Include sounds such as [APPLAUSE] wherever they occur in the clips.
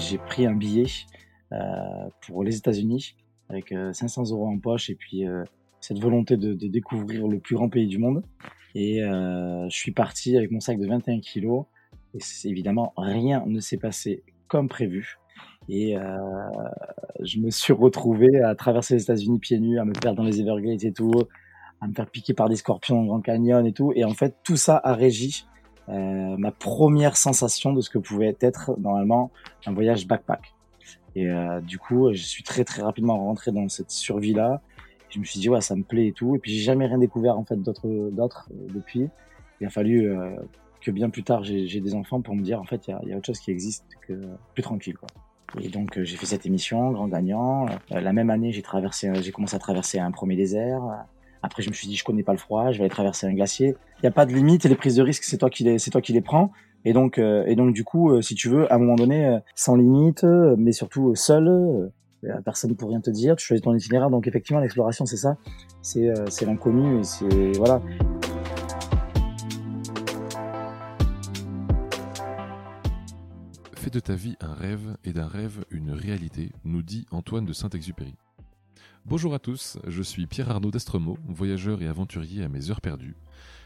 j'ai pris un billet euh, pour les États-Unis avec 500 euros en poche et puis cette volonté de, découvrir le plus grand pays du monde. Et je suis parti avec mon sac de 21 kilos. Et évidemment, rien ne s'est passé comme prévu. Et euh, je me suis retrouvé à traverser les États-Unis pieds nus, à me perdre dans les Everglades et tout, à me faire piquer par des scorpions dans le Grand Canyon et tout. Et en fait, tout ça a régi euh, ma première sensation de ce que pouvait être normalement un voyage backpack. Et euh, du coup, je suis très très rapidement rentré dans cette survie-là. Je me suis dit ouais, ça me plaît et tout. Et puis j'ai jamais rien découvert en fait d'autres euh, depuis. Il a fallu que bien plus tard j'ai des enfants pour me dire en fait il y a, autre chose qui existe que plus tranquille quoi. Et donc j'ai fait cette émission, grand gagnant. La même année j'ai j'ai commencé à traverser un premier désert. Après je me suis dit je connais pas le froid, je vais aller traverser un glacier. Il y a pas de limite et les prises de risque c'est toi qui les, c'est toi qui les prends. Et donc euh, et donc du coup si tu veux à un moment donné sans limite mais surtout seul. Personne pour rien te dire, tu choisis ton itinéraire, donc effectivement l'exploration c'est ça, c'est c'est l'inconnu et c'est voilà. Fais de ta vie un rêve et d'un rêve une réalité, nous dit Antoine de Saint-Exupéry. Bonjour à tous, je suis Pierre Arnaud d'Estremaux, voyageur et aventurier à mes heures perdues.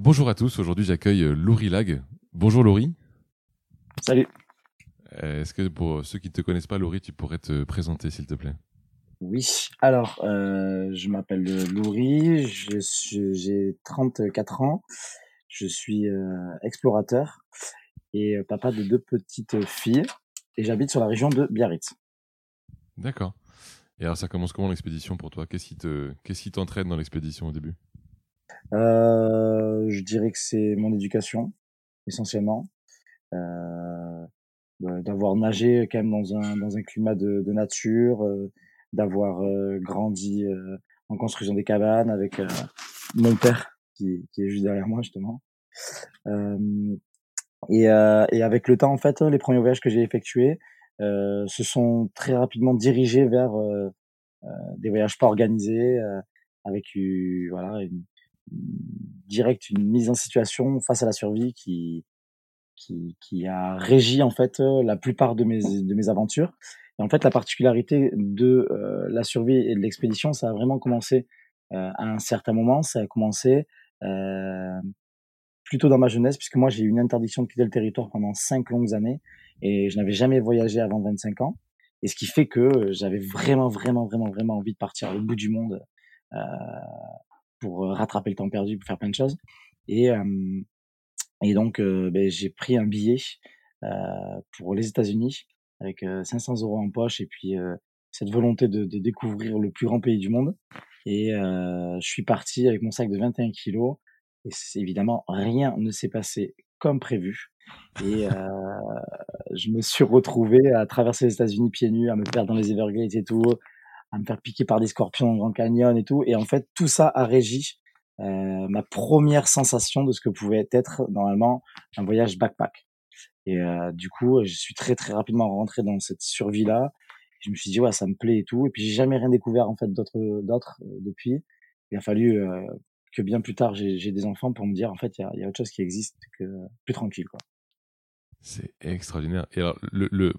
Bonjour à tous, aujourd'hui j'accueille euh, Laurie Lag. Bonjour Laurie. Salut. Euh, est-ce que pour ceux qui ne te connaissent pas, Laurie, tu pourrais te présenter s'il te plaît? Oui, alors euh, je m'appelle Laurie, j'ai 34 ans, je suis explorateur et papa de deux petites filles et j'habite sur la région de Biarritz. D'accord. Et alors ça commence comment l'expédition pour toi? Qu'est-ce qui te qu'est-ce qui t'entraîne dans l'expédition au début? Euh, Je dirais que c'est mon éducation essentiellement. Euh, bah, d'avoir nagé quand même dans un dans un climat de, de nature, euh, d'avoir euh, grandi euh, en construisant des cabanes avec mon père qui, qui est juste derrière moi justement. Et, et, avec le temps, en fait, les premiers voyages que j'ai effectués euh, se sont très rapidement dirigés vers euh, des voyages pas organisés, avec voilà une, direct une mise en situation face à la survie qui qui, qui a régi en fait la plupart de mes de mes aventures. Et en fait, la particularité de euh, la survie et de l'expédition, ça a vraiment commencé euh, à un certain moment. Ça a commencé euh, plutôt dans ma jeunesse, puisque moi j'ai eu une interdiction de quitter le territoire pendant cinq longues années et je n'avais jamais voyagé avant 25 ans. Et ce qui fait que j'avais vraiment, vraiment, vraiment, vraiment envie de partir au bout du monde euh, pour rattraper le temps perdu, pour faire plein de choses. Et, euh, et donc euh, ben, j'ai pris un billet euh, pour les États-Unis avec 500 euros en poche et puis cette volonté de, de, découvrir le plus grand pays du monde. Et je suis parti avec mon sac de 21 kilos et évidemment, rien ne s'est passé comme prévu. Et euh, je me suis retrouvé à traverser les États-Unis pieds nus, à me perdre dans les Everglades et tout, à me faire piquer par des scorpions dans le Grand Canyon et tout. Et en fait, tout ça a régi euh, ma première sensation de ce que pouvait être normalement un voyage backpack. Et euh, du coup, je suis très très rapidement rentré dans cette survie-là. Je me suis dit ouais, ça me plaît et tout. Et puis j'ai jamais rien découvert en fait d'autres d'autres euh, depuis. Il a fallu euh, que bien plus tard j'ai des enfants pour me dire en fait il y a, y a, autre chose qui existe que plus tranquille quoi. C'est extraordinaire. Et alors,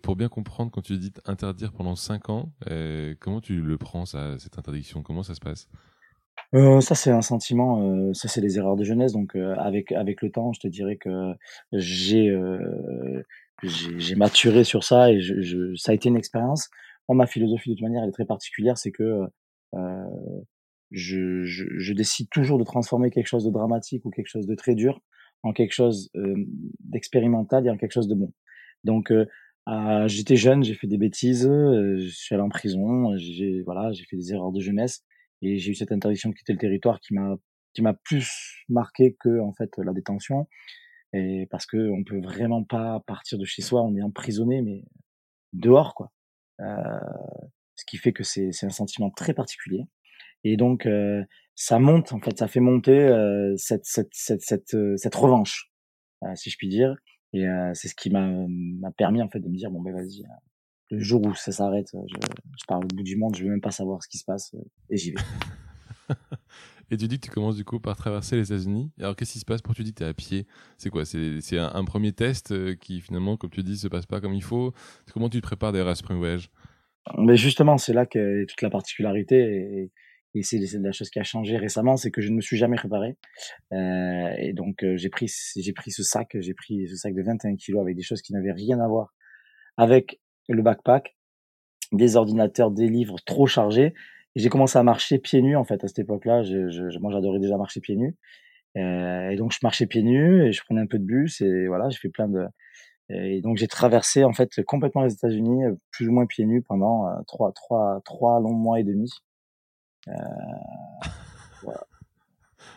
pour bien comprendre, quand tu dis interdire pendant 5 ans, euh, comment tu le prends, cette interdiction? Comment ça se passe? Euh, ça c'est un sentiment, euh, ça c'est les erreurs de jeunesse. Donc avec avec le temps, je te dirais que j'ai j'ai maturé sur ça et ça a été une expérience. Moi, ma philosophie de toute manière, elle est très particulière, c'est que je, décide toujours de transformer quelque chose de dramatique ou quelque chose de très dur en quelque chose euh, d'expérimental et en quelque chose de bon. Donc euh, j'étais jeune, j'ai fait des bêtises, euh, je suis allé en prison, j'ai voilà, j'ai fait des erreurs de jeunesse et j'ai eu cette interdiction de quitter le territoire qui m'a qui m'a plus marqué que en fait la détention. et parce que on peut vraiment pas partir de chez soi, on est emprisonné, mais dehors, quoi. ce qui fait que c'est un sentiment très particulier. Et donc, ça monte, en fait, ça fait monter cette, cette, cette, cette, cette revanche, si je puis dire. Et c'est ce qui m'a permis, en fait, de me dire, bon, ben vas-y, le jour où ça s'arrête, je, je pars au bout du monde, je veux même pas savoir ce qui se passe, et j'y vais. [LAUGHS] Et tu dis que tu commences du coup par traverser les États-Unis. Alors qu'est-ce qui se passe pour tu dis que tu es à pied C'est quoi? C'est un, un, premier test euh, qui finalement, comme tu dis, se passe pas comme il faut. Comment tu te prépares d'ailleurs à ce premier voyage? Mais justement, c'est là que toute la particularité et, et c'est la chose qui a changé récemment, c'est que je ne me suis jamais préparé. Euh, et donc euh, j'ai pris j'ai pris ce sac, j'ai pris ce sac de 21 kilos avec des choses qui n'avaient rien à voir avec le backpack, des ordinateurs, des livres trop chargés j'ai commencé à marcher pieds nus en fait à cette époque-là. Je, je, moi, j'adorais déjà marcher pieds nus. Euh, et donc, je marchais pieds nus et je prenais un peu de bus et voilà, j'ai fait plein de. Et donc, j'ai traversé en fait complètement les États-Unis, euh, plus ou moins pieds nus pendant euh, trois, trois, trois longs mois et demi. Euh.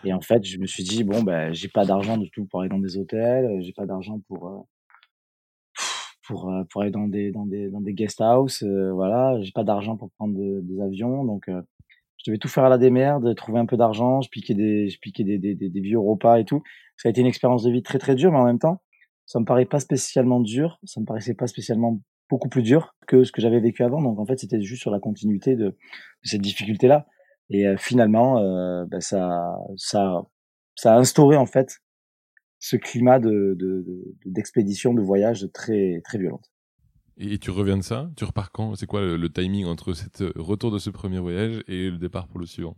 Et en fait, je me suis dit bon ben, j'ai pas d'argent du tout pour aller dans des hôtels, j'ai pas d'argent pour euh, pour euh, pour aller dans des dans des dans des guest house euh, voilà j'ai pas d'argent pour prendre des avions donc euh, je devais tout faire à la démerde trouver un peu d'argent je piquais des je piquais des, des, des, vieux repas et tout ça a été une expérience de vie très très dure mais en même temps ça me paraît pas spécialement dur ça me paraissait pas spécialement beaucoup plus dur que ce que j'avais vécu avant. Donc en fait c'était juste sur la continuité de, de cette difficulté là et finalement euh, ben ça ça ça a instauré en fait ce climat de, d'expédition, de, de, voyage très, très violente. Et tu reviens de ça? Tu repars quand? C'est quoi le, timing entre ce euh, retour de ce premier voyage et le départ pour le suivant?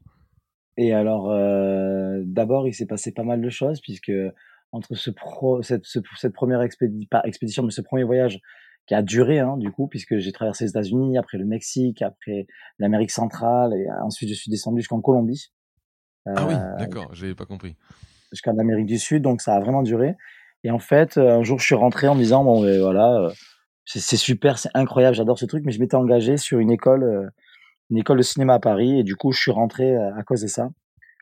Et alors, euh, d'abord, il s'est passé pas mal de choses, puisque entre ce pro, cette, cette première expédition, pas expédition, mais ce premier voyage qui a duré, hein, du coup, puisque j'ai traversé les États-Unis, après le Mexique, après l'Amérique centrale, et ensuite je suis descendu jusqu'en Colombie. ah oui, euh, d'accord, j'avais pas compris jusqu'en Amérique du Sud, donc ça a vraiment duré. Et en fait, euh, un jour, je suis rentré en me disant bon, ben, voilà, euh, c'est super, c'est incroyable, j'adore ce truc, mais je m'étais engagé sur une école, une école de cinéma à Paris, et du coup, je suis rentré à cause de ça,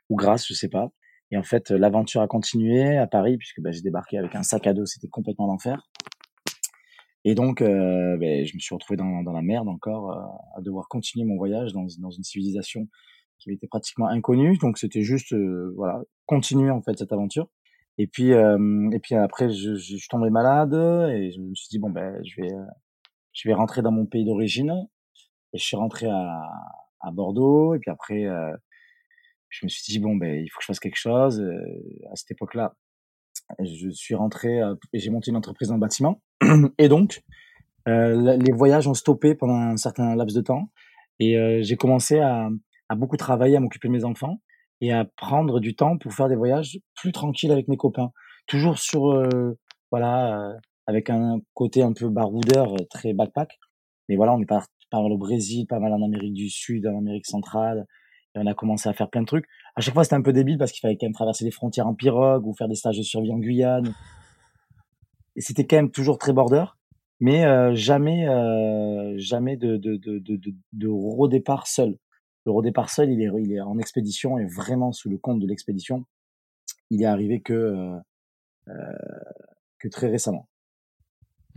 ou grâce, je sais pas. Et en fait, l'aventure a continué à Paris, puisque ben, j'ai débarqué avec un sac à dos, c'était complètement l'enfer. Et donc, euh, ben, je me suis retrouvé dans, dans la merde encore, à devoir continuer mon voyage dans, dans une civilisation qui était pratiquement inconnu. Donc c'était juste euh, voilà continuer en fait cette aventure. Et puis euh, et puis après je, je, suis tombé malade et je me suis dit bon ben je vais euh, je vais rentrer dans mon pays d'origine. Et je suis rentré à, à Bordeaux et puis après je me suis dit bon ben il faut que je fasse quelque chose. à cette époque-là, je suis rentré et j'ai monté une entreprise dans le bâtiment. [CLEARS THROAT] Et donc les voyages ont stoppé pendant un certain laps de temps et j'ai commencé à beaucoup travailler, à m'occuper de mes enfants et à prendre du temps pour faire des voyages plus tranquilles avec mes copains. Toujours sur, euh, voilà, euh, avec un côté un peu baroudeur, euh, très backpack. Mais voilà, on est pas mal au Brésil, pas mal en Amérique du Sud, en Amérique centrale. Et on a commencé à faire plein de trucs. À chaque fois, c'était un peu débile parce qu'il fallait quand même traverser les frontières en pirogue ou faire des stages de survie en Guyane. Et c'était quand même toujours très border, mais jamais, jamais de, de, de, de, de redépart seul le redépart seul, il est, il est en expédition et vraiment sous le compte de l'expédition, il est arrivé que, euh, euh, que très récemment.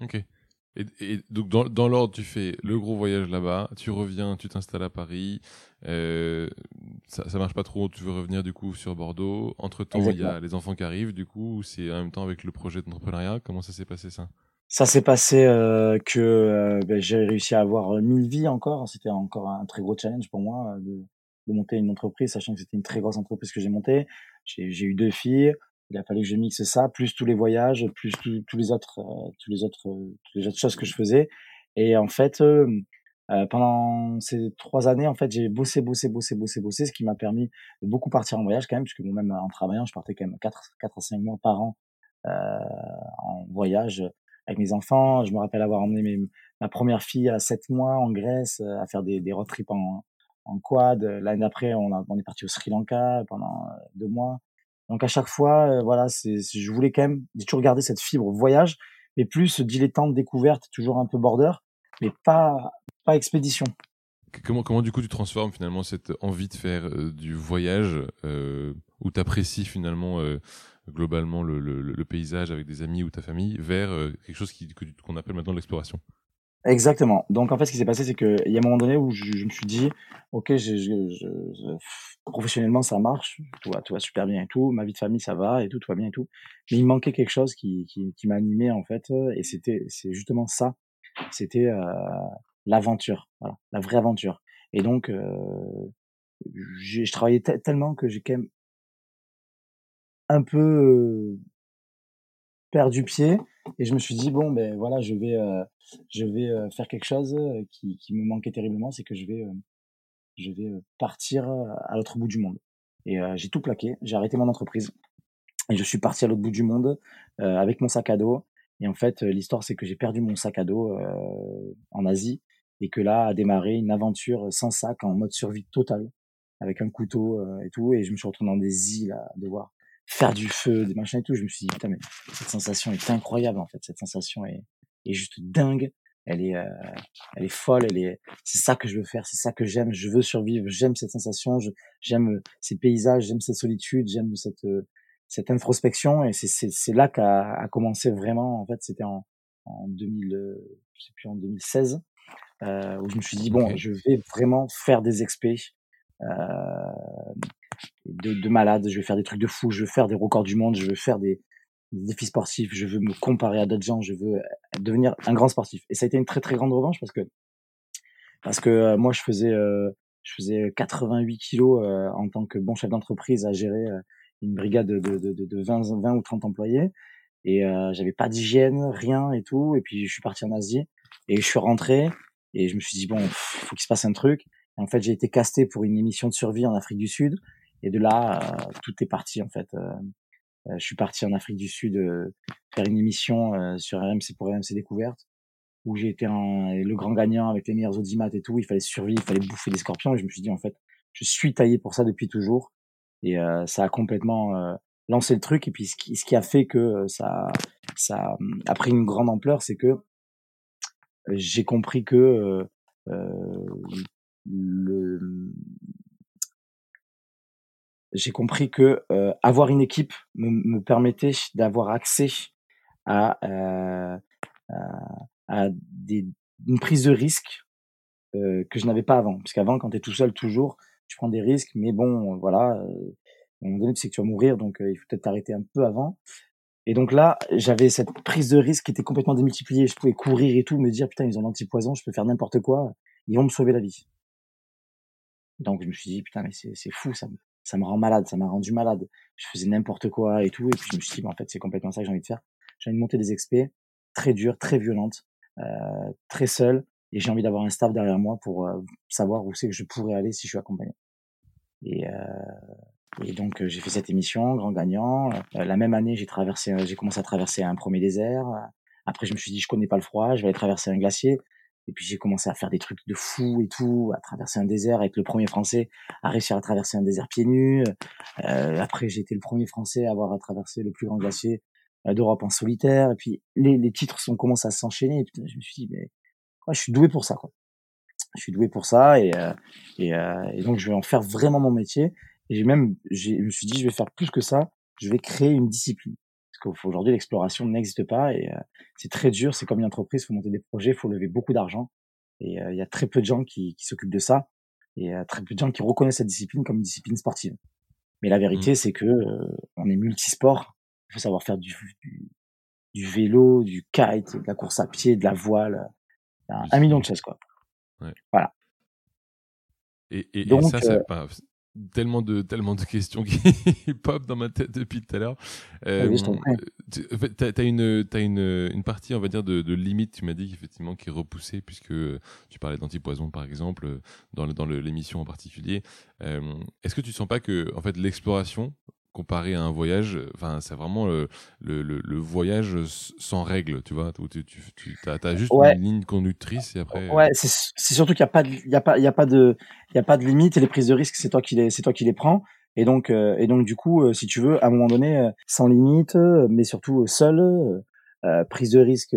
Ok. Et, donc dans, dans l'ordre, tu fais le gros voyage là-bas, tu reviens, tu t'installes à Paris, euh, ça, ça marche pas trop, tu veux revenir du coup sur Bordeaux. Entre temps, il y a les enfants qui arrivent, du coup, c'est en même temps avec le projet d'entrepreneuriat? Comment ça s'est passé ça? Ça s'est passé euh, que euh, ben, j'ai réussi à avoir mille vies encore. C'était encore un très gros challenge pour moi de, de monter une entreprise, sachant que c'était une très grosse entreprise que j'ai montée. J'ai eu deux filles. Il a fallu que je mixe ça, plus tous les voyages, plus tous les autres, euh, tous les autres, toutes les autres choses que je faisais. Et en fait, euh, pendant ces trois années, en fait, j'ai bossé, bossé, bossé, bossé, bossé, ce qui m'a permis de beaucoup partir en voyage quand même, puisque moi-même en travaillant, je partais quand même quatre, quatre à cinq mois par an en voyage avec mes enfants. Je me rappelle avoir emmené mes, ma première fille à 7 mois en Grèce euh, à faire des, des road trips en, en quad. L'année d'après, on, on est parti au Sri Lanka pendant euh, deux mois. Donc à chaque fois, euh, voilà, c'est, je voulais quand même, j'ai toujours garder cette fibre voyage, mais plus dilettante découverte, toujours un peu border, mais pas, pas expédition. Comment, comment du coup tu transformes finalement cette envie de faire du voyage où tu apprécies finalement globalement le, le, le, paysage avec des amis ou ta famille vers quelque chose qui, qu'on appelle maintenant l'exploration? Exactement. Donc en fait, ce qui s'est passé, c'est qu'il y a un moment donné où je, je me suis dit, ok, je, je, professionnellement ça marche, tout va, tout super bien et tout, ma vie de famille ça va et tout, tout va bien et tout, mais il manquait quelque chose qui, qui, qui m'animait en fait, et c'était, c'est justement ça, c'était euh, l'aventure, voilà, la vraie aventure. Et donc, euh, je travaillais tellement que j'ai quand même un peu euh, perdu pied et je me suis dit bon ben voilà je vais euh, je vais euh, faire quelque chose euh, qui, qui me manquait terriblement c'est que je vais je vais partir à l'autre bout du monde. Et j'ai tout plaqué j'ai arrêté mon entreprise. Et je suis parti à l'autre bout du monde avec mon sac à dos. Et en fait l'histoire c'est que j'ai perdu mon sac à dos en Asie. Et que là a démarré une aventure sans sac en mode survie totale avec un couteau et tout. Et je me suis retrouvé dans des îles à devoir faire du feu, des machins et tout. Je me suis dit, putain, mais cette sensation est incroyable, en fait. Cette sensation est, est juste dingue. Elle est, euh, elle est folle. Elle est, c'est ça que je veux faire. C'est ça que j'aime. Je veux survivre. J'aime cette sensation. j'aime ces paysages. J'aime cette solitude. J'aime cette, euh, cette introspection. Et c'est, c'est, c'est là qu'a a commencé vraiment. En fait, c'était en, en 2000, euh, je sais plus, en 2016, euh, où je me suis dit, bon, je vais vraiment faire des expés. Euh, de, de malade, je vais faire des trucs de fou, je veux faire des records du monde, je veux faire des, défis sportifs, je veux me comparer à d'autres gens, je veux devenir un grand sportif. Et ça a été une très très grande revanche parce que parce que euh, moi je faisais euh, je faisais 88 kilos euh, en tant que bon chef d'entreprise à gérer une brigade de, de, de, de 20, 20 ou 30 employés et j'avais pas d'hygiène, rien et tout. Et puis je suis parti en Asie et je suis rentré et je me suis dit bon, faut qu'il se passe un truc. Et en fait j'ai été casté pour une émission de survie en Afrique du Sud et de là, euh, tout est parti en fait. Euh, euh, je suis parti en Afrique du Sud faire une émission sur RMC pour RMC Découverte où j'ai été un, le grand gagnant avec les meilleurs audimat et tout. Il fallait survivre, il fallait bouffer des scorpions. Et je me suis dit, en fait, je suis taillé pour ça depuis toujours. Et ça a complètement lancé le truc. Et puis, ce qui, ce qui a fait que ça, ça a pris une grande ampleur, c'est que j'ai compris que le, j'ai compris que euh, avoir une équipe me, me permettait d'avoir accès à, euh, à, des, une prise de risque euh, que je n'avais pas avant. Parce qu'avant, quand tu es tout seul, toujours, tu prends des risques, mais bon, voilà, euh, à un moment donné, tu sais que tu vas mourir, donc euh, il faut peut-être t'arrêter un peu avant. Et donc là, j'avais cette prise de risque qui était complètement démultipliée. Je pouvais courir et tout, me dire, putain, ils ont l'antipoison, je peux faire n'importe quoi, ils vont me sauver la vie. Donc je me suis dit, putain, mais c'est fou, ça ça me rend malade, ça m'a rendu malade. Je faisais n'importe quoi et tout, et puis je me suis dit, bah, en fait, c'est complètement ça que j'ai envie de faire. J'ai envie de monter des expés très dures, très violentes, euh, très seules, et j'ai envie d'avoir un staff derrière moi pour euh, savoir où c'est que je pourrais aller si je suis accompagné. Et, euh, et donc euh, j'ai fait cette émission, grand gagnant. Euh, la même année, j'ai traversé, j'ai commencé à traverser un premier désert. Après, je me suis dit, je connais pas le froid, je vais aller traverser un glacier. Et puis j'ai commencé à faire des trucs de fou et tout, à traverser un désert, être le premier Français à réussir à traverser un désert pieds nus. Euh, après, j'ai été le premier Français à avoir à traverser le plus grand glacier euh, d'Europe en solitaire. Et puis les, les titres sont commencé à s'enchaîner. Et puis je me suis dit, mais je suis doué pour ça, quoi. Je suis doué pour ça et, et, euh, et donc je vais en faire vraiment mon métier. Et j'ai même, je me suis dit, je vais faire plus que ça. Je vais créer une discipline. Qu'aujourd'hui, l'exploration n'existe pas et euh, c'est très dur. C'est comme une entreprise, il faut monter des projets, il faut lever beaucoup d'argent. Et euh, il y a très peu de gens qui, qui s'occupent de ça et euh, très peu de gens qui reconnaissent cette discipline comme une discipline sportive. Mais la vérité, mmh. c'est que on est multisport. Il faut savoir faire du, du, vélo, du kite, de la course à pied, de la voile. Un, million de choses, quoi. Ouais. Voilà. Et, et, Donc, ça, ça pas, tellement de tellement de [LAUGHS] questions qui [LAUGHS] pop dans ma tête depuis tout à l'heure. Euh, tu as, une as une, une partie on va dire de, de limite tu m'as dit effectivement qui est repoussée puisque tu parlais d'antipoison par exemple dans dans l'émission en particulier. Euh, est-ce que tu sens pas que en fait l'exploration comparé à un voyage, enfin, c'est vraiment le, le, le, voyage sans règles, tu vois, où tu, tu, tu as, juste une ligne conductrice et après. Ouais, c'est surtout qu'il n'y a pas de, il y a pas, il y a pas de, il y a pas de limite et les prises de risque, c'est toi qui les, c'est toi qui les prends. Et donc, euh, et donc du coup, euh, si tu veux, à un moment donné, euh, sans limite, mais surtout seul, prise de risque,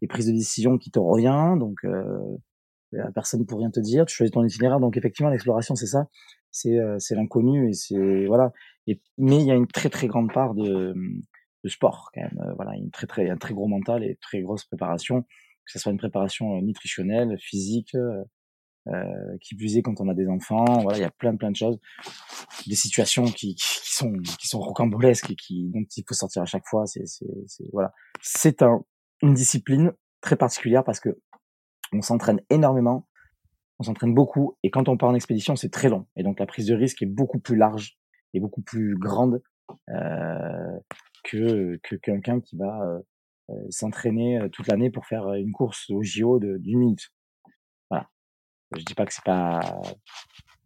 et prise de décision qui te revient. Donc, personne pour rien te dire. Tu choisis ton itinéraire. Donc effectivement, l'exploration, c'est ça. C'est c'est l'inconnu et c'est voilà. Mais il y a une très très grande part de, de sport quand même. voilà, une très très un très gros mental et très grosse préparation, que ce soit une préparation nutritionnelle, physique, euh, qui plus est quand on a des enfants. Voilà, il y a plein plein de choses, des situations qui, qui, sont qui sont rocambolesques et qui dont il faut sortir à chaque fois. C'est c'est voilà, c'est un, une discipline très particulière parce que on s'entraîne énormément, on s'entraîne beaucoup et quand on part en expédition c'est très long et donc la prise de risque est beaucoup plus large et beaucoup plus grande euh, que que quelqu'un qui va euh, euh s'entraîner toute l'année pour faire une course au JO d'une minute. Je dis pas que c'est pas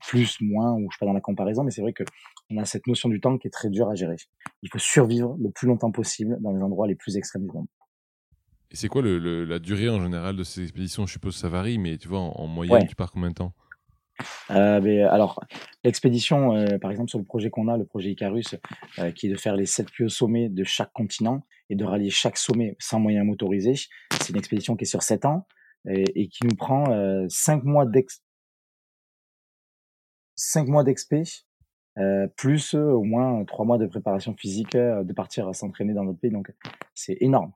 plus, moins, ou je suis pas dans la comparaison, mais c'est vrai que on a cette notion du temps qui est très dure à gérer. Il faut survivre le plus longtemps possible dans les endroits les plus extrêmes du monde. Et c'est quoi le, la durée en général de ces expéditions? Je suppose que ça varie, mais tu vois, en, moyenne, tu pars combien de temps? Euh, mais alors, l'expédition, euh, par exemple, sur le projet qu'on a, le projet Icarus, euh, qui est de faire les sept plus hauts sommets de chaque continent et de rallier chaque sommet sans moyen motorisé, c'est une expédition qui est sur sept ans et, qui nous prend euh, cinq mois d'ex cinq mois d'expé euh, plus euh, au moins trois mois de préparation physique de partir à s'entraîner dans notre pays. Donc c'est énorme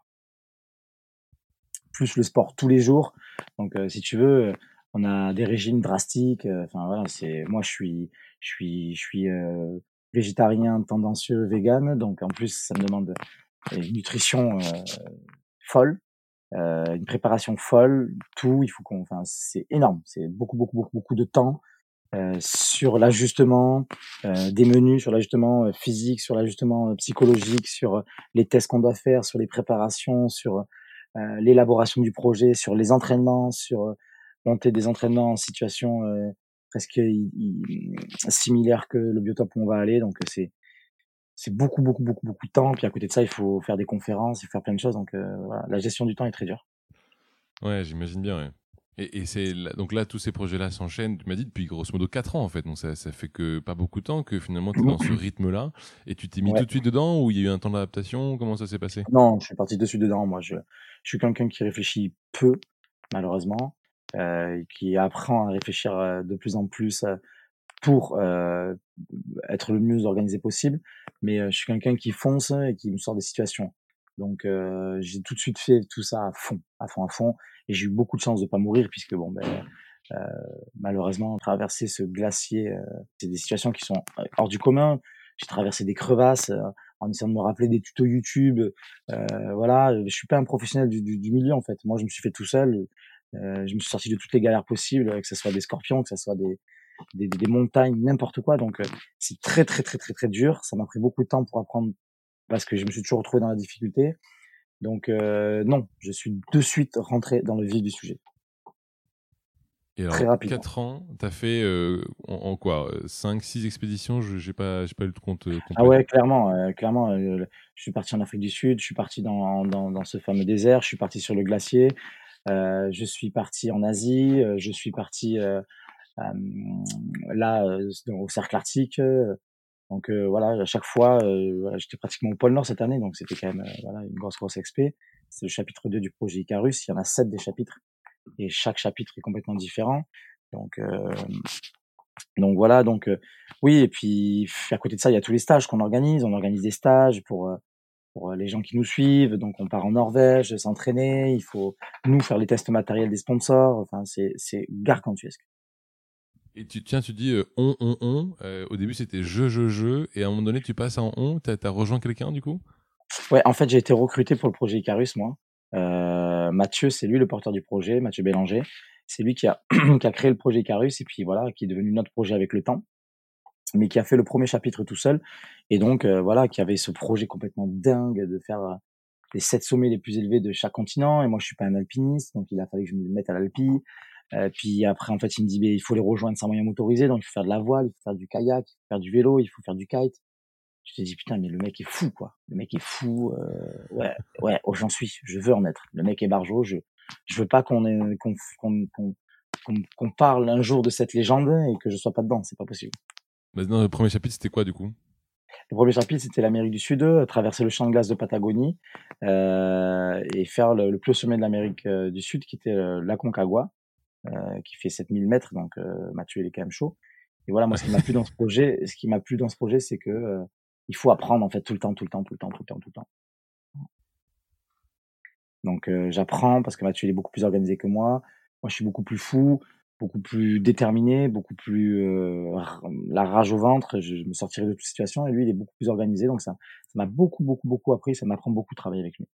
plus le sport tous les jours donc si tu veux on a des régimes drastiques enfin voilà c'est moi je suis je suis je suis végétarien tendancieux vegan donc en plus ça me demande une nutrition folle euh, une préparation folle, tout. Il faut qu'on, enfin, c'est énorme. C'est beaucoup, beaucoup, beaucoup, beaucoup de temps euh, sur l'ajustement euh, des menus, sur l'ajustement physique, sur l'ajustement psychologique, sur les tests qu'on doit faire, sur les préparations, sur l'élaboration du projet, sur les entraînements, sur monter des entraînements en situation presque similaire que le biotope où on va aller. Donc c'est c'est beaucoup, beaucoup, beaucoup, beaucoup de temps. Puis à côté de ça, il faut faire des conférences, il faut faire plein de choses. Donc euh, la gestion du temps est très dure. Ouais, j'imagine bien. Ouais. Et, et c'est donc là, tous ces projets-là s'enchaînent. Tu m'as dit depuis grosso modo 4 ans en fait. Donc ça, ça fait que pas beaucoup de temps que finalement tu es dans ce rythme-là. Et tu t'es mis tout de suite dedans ou il y a eu un temps d'adaptation? Comment ça s'est passé? Non, je suis parti dessus dedans. Moi, je, je suis quelqu'un qui réfléchit peu, malheureusement, euh, qui apprend à réfléchir euh, de plus en plus pour euh, être le mieux organisé possible. Mais euh, je suis quelqu'un qui fonce et qui me sort des situations. Donc euh, j'ai tout de suite fait tout ça à fond, à fond, à fond. Et j'ai eu beaucoup de chance de pas mourir puisque bon ben euh, malheureusement traverser ce glacier, euh, c'est des situations qui sont hors du commun. J'ai traversé des crevasses en essayant de me rappeler des tutos YouTube. voilà, je suis pas un professionnel du, du, du, milieu en fait. Moi je me suis fait tout seul. je me suis sorti de toutes les galères possibles, que ce soit des scorpions, que ce soit des, des, des montagnes, n'importe quoi. Donc c'est très très très très très dur. Ça m'a pris beaucoup de temps pour apprendre parce que je me suis toujours retrouvé dans la difficulté. Donc euh, non, je suis de suite rentré dans le vif du sujet. Et alors, Très rapidement. 4 ans, tu as fait euh, en, quoi 5, 6 expéditions? Je n'ai pas, pas eu le compte. Complet. Ah ouais, clairement. clairement je suis parti en Afrique du Sud, je suis parti dans, dans, dans ce fameux désert, je suis parti sur le glacier, je suis parti en Asie, je suis parti là, au cercle arctique. Donc voilà, à chaque fois, j'étais pratiquement au pôle Nord cette année, donc c'était quand même voilà, une grosse grosse expé. C'est le chapitre 2 du projet Icarus. Il y en a sept des chapitres et chaque chapitre est complètement différent. Donc donc voilà, donc oui, et puis à côté de ça, il y a tous les stages qu'on organise. On organise des stages pour pour les gens qui nous suivent. Donc on part en Norvège, s'entraîner. Il faut nous faire les tests matériels des sponsors. Enfin, c'est c'est gargantuesque. Et tu, tiens, tu dis euh, on, on, on. Euh, au début, c'était je, je, je. Et à un moment donné, tu passes en on. Tu as, rejoint quelqu'un, du coup? Ouais, en fait, j'ai été recruté pour le projet Icarus, moi. Euh, Mathieu, c'est lui le porteur du projet, Mathieu Bélanger. C'est lui qui a, [CLEARS THROAT] qui a créé le projet Icarus et puis voilà, qui est devenu notre projet avec le temps, mais qui a fait le premier chapitre tout seul. Et donc, voilà, qui avait ce projet complètement dingue de faire les sept sommets les plus élevés de chaque continent. Et moi, je suis pas un alpiniste, donc il a fallu que je me mette à l'alpi. Euh, puis après, en fait, il me dit, il faut les rejoindre sans moyen motorisé, donc il faut faire de la voile, il faut faire du kayak, il faut faire du vélo, il faut faire du kite. Je te dis, putain, mais le mec est fou, quoi. Le mec est fou. Euh, ouais, ouais, oh, j'en suis. Je veux en être. Le mec est barjo. Je, je veux pas qu'on qu'on qu'on qu'on parle un jour de cette légende et que je sois pas dedans. C'est pas possible. Maintenant, le premier chapitre, c'était quoi, du coup? Le premier chapitre, c'était l'Amérique du Sud, traverser le champ de glace de Patagonie euh, et faire le, le, plus sommet de l'Amérique euh, du Sud, qui était la Concagua. Qui fait 7000 mètres, donc Mathieu il est quand même chaud. Et voilà, moi ce qui m'a plu dans ce projet, ce qui m'a plu dans ce projet, c'est que il faut apprendre en fait tout le temps, tout le temps, tout le temps, tout le temps, tout le temps. Donc j'apprends parce que Mathieu il est beaucoup plus organisé que moi. Moi je suis beaucoup plus fou, beaucoup plus déterminé, beaucoup plus la rage au ventre. Je, me sortirai de toute situation et lui il est beaucoup plus organisé. Donc ça, ça m'a beaucoup beaucoup beaucoup appris. Ça m'apprend beaucoup de travailler avec lui.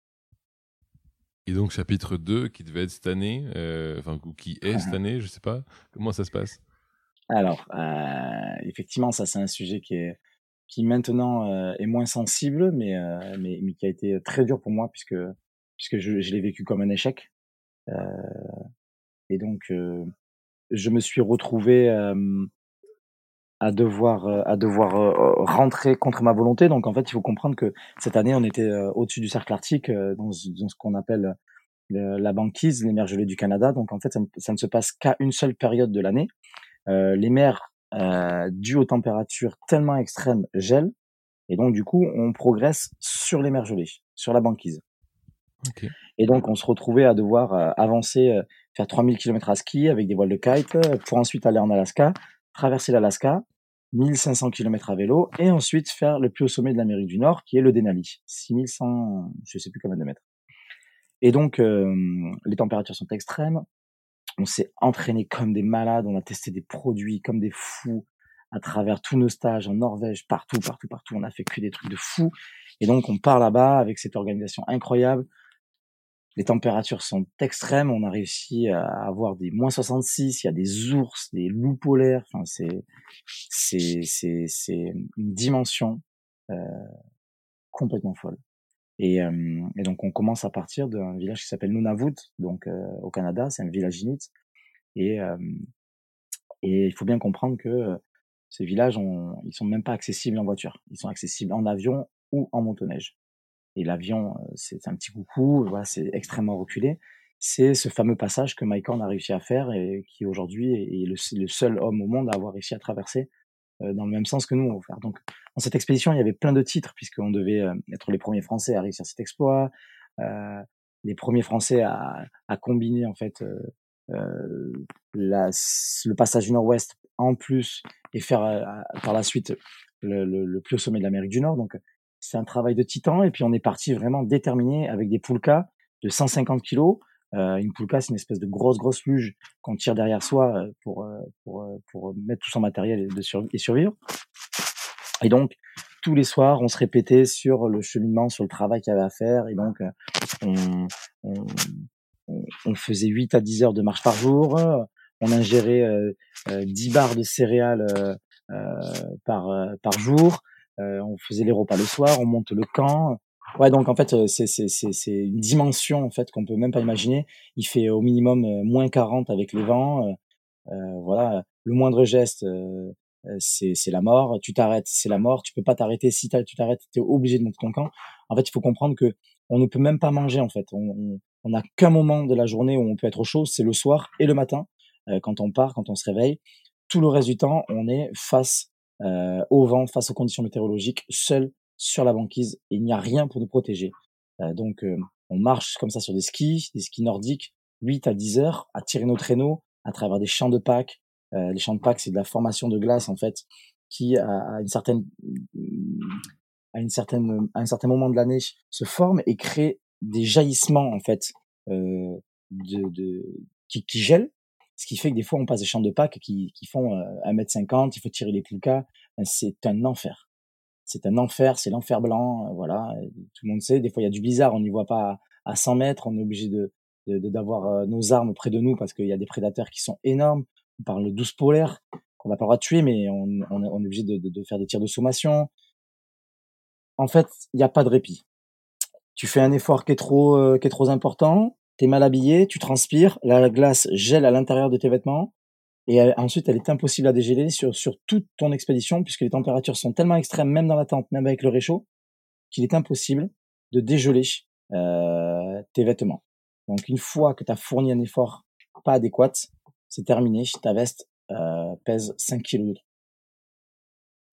Et donc chapitre 2 qui devait être cette année, enfin ou qui est cette année, je sais pas. Comment ça se passe? Alors effectivement ça c'est un sujet qui est qui maintenant est moins sensible, mais, mais, mais qui a été très dur pour moi puisque puisque je, je l'ai vécu comme un échec. Euh, et donc, euh, je me suis retrouvé à devoir à devoir rentrer contre ma volonté. Donc, en fait, il faut comprendre que cette année, on était au-dessus du cercle arctique, dans, dans ce qu'on appelle la banquise, les mers gelées du Canada. Donc, en fait, ça, ça ne se passe qu'à une seule période de l'année. Euh, les mers euh, dues aux températures tellement extrêmes gèlent, et donc du coup, on progresse sur les mers gelées, sur la banquise. Et donc, on se retrouvait à devoir euh, avancer, euh, faire 3000 km à ski avec des voiles de kite euh, pour ensuite aller en Alaska, traverser l'Alaska, 1500 km à vélo et ensuite faire le plus haut sommet de l'Amérique du Nord qui est le Denali, 6100, je sais plus combien de mètres. Et donc, les températures sont extrêmes. On s'est entraîné comme des malades, on a testé des produits comme des fous à travers tous nos stages en Norvège, partout, partout, partout. On a fait que des trucs de fous. Et donc, on part là-bas avec cette organisation incroyable les températures sont extrêmes. On a réussi à avoir des moins 66. Il y a des ours, des loups polaires. Enfin, c'est c'est c'est c'est une dimension euh, complètement folle. Et, euh, et, donc on commence à partir d'un village qui s'appelle Nunavut, donc euh, au Canada. C'est un village inuit. Et euh, et il faut bien comprendre que ces villages, on, ils sont même pas accessibles en voiture. Ils sont accessibles en avion ou en motoneige et l'avion, euh, c'est un petit coucou, voilà, c'est extrêmement reculé. C'est ce fameux passage que Mike Horn a réussi à faire et qui aujourd'hui est le, seul homme au monde à avoir réussi à traverser euh, dans le même sens que nous. Donc, dans cette expédition, il y avait plein de titres puisqu'on devait euh, être les premiers Français à réussir cet exploit, euh, les premiers Français à, à combiner en fait euh, la, le passage du Nord-Ouest en plus et faire par la suite le, le, le plus haut sommet de l'Amérique du Nord. Donc, c'est un travail de titan. Et puis on est parti vraiment déterminé avec des poulkas de 150 kilos. Euh, une poulka, c'est une espèce de grosse grosse luge qu'on tire derrière soi euh, pour euh, pour euh, pour mettre tout son matériel et, survivre. Et donc tous les soirs, on se répétait sur le cheminement, sur le travail qu'il y avait à faire. Et donc on, on, on, faisait 8 à 10 heures de marche par jour. On ingérait euh, 10 barres de céréales par par jour. Euh, on faisait les repas le soir, on monte le camp. Ouais, donc en fait, euh, c'est c'est c'est une dimension en fait qu'on peut même pas imaginer. Il fait au minimum euh, moins 40 avec les vents. voilà, le moindre geste, c'est c'est la mort. Tu t'arrêtes, c'est la mort. Tu peux pas t'arrêter. Si tu t'arrêtes, tu es obligé de monter ton camp. En fait, il faut comprendre que on ne peut même pas manger en fait. On on n'a qu'un moment de la journée où on peut être au chaud, c'est le soir et le matin quand on part, quand on se réveille. Tout le reste du temps, on est face euh, au vent, face aux conditions météorologiques, seul sur la banquise. il n'y a rien pour nous protéger. Euh, donc, euh, on marche comme ça sur des skis, des skis nordiques, 8 à 10 heures, à tirer nos traîneaux à travers des champs de Pâques. les champs de Pâques, c'est de la formation de glace, en fait, qui, à, une certaine, à une certaine, à un certain moment de l'année, se forme et crée des jaillissements, en fait, de, de, qui, qui gèlent ce qui fait que des fois, on passe des champs de Pâques qui, qui font 1m50, euh, il faut tirer les poucas. Ben, c'est un enfer. C'est un enfer, c'est l'enfer blanc, euh, voilà. Tout le monde sait. Des fois, il y a du blizzard, on n'y voit pas à, 100 mètres. On est obligé de d'avoir euh, nos armes près de nous parce qu'il y a des prédateurs qui sont énormes. On parle de 12 polaires qu'on n'a pas le droit de tuer, mais on, on, est obligé de, de, faire des tirs de sommation. En fait, il n'y a pas de répit. Tu fais un effort qui est trop, qui est trop important, t'es mal habillé, tu transpires, la glace gèle à l'intérieur de tes vêtements, et ensuite elle est impossible à dégéler sur, sur toute ton expédition, puisque les températures sont tellement extrêmes, même dans la tente, même avec le réchaud, qu'il est impossible de dégeler euh, tes vêtements. Donc une fois que tu as fourni un effort pas adéquat, c'est terminé, ta veste euh, pèse 5 kg.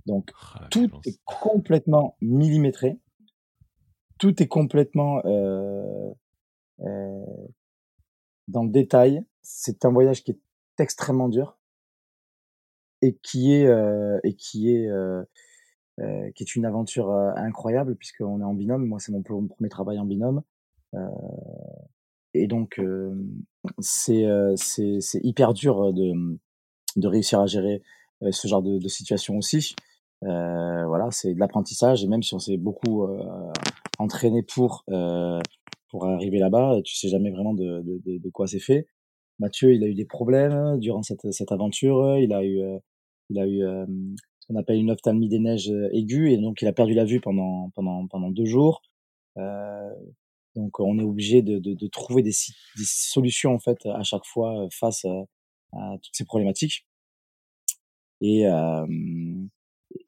Donc ah, tout est complètement millimétré, tout est complètement euh, dans le détail. C'est un voyage qui est extrêmement dur et qui est et qui est qui est une aventure incroyable puisqu'on est en binôme. Moi, c'est mon premier travail en binôme. et donc, c'est c'est hyper dur de, de réussir à gérer ce genre de, de situation aussi. Euh, voilà, c'est de l'apprentissage et même si on s'est beaucoup euh, entraîné pour euh, pour arriver là-bas, tu sais jamais vraiment de, de, de quoi c'est fait. Mathieu, il a eu des problèmes durant cette, cette aventure. Il a eu il a eu ce qu'on appelle une ophtalmie des neiges aiguë et donc il a perdu la vue pendant pendant pendant deux jours. donc on est obligé de, de, de trouver des, des, solutions en fait à chaque fois face à, toutes ces problématiques. Et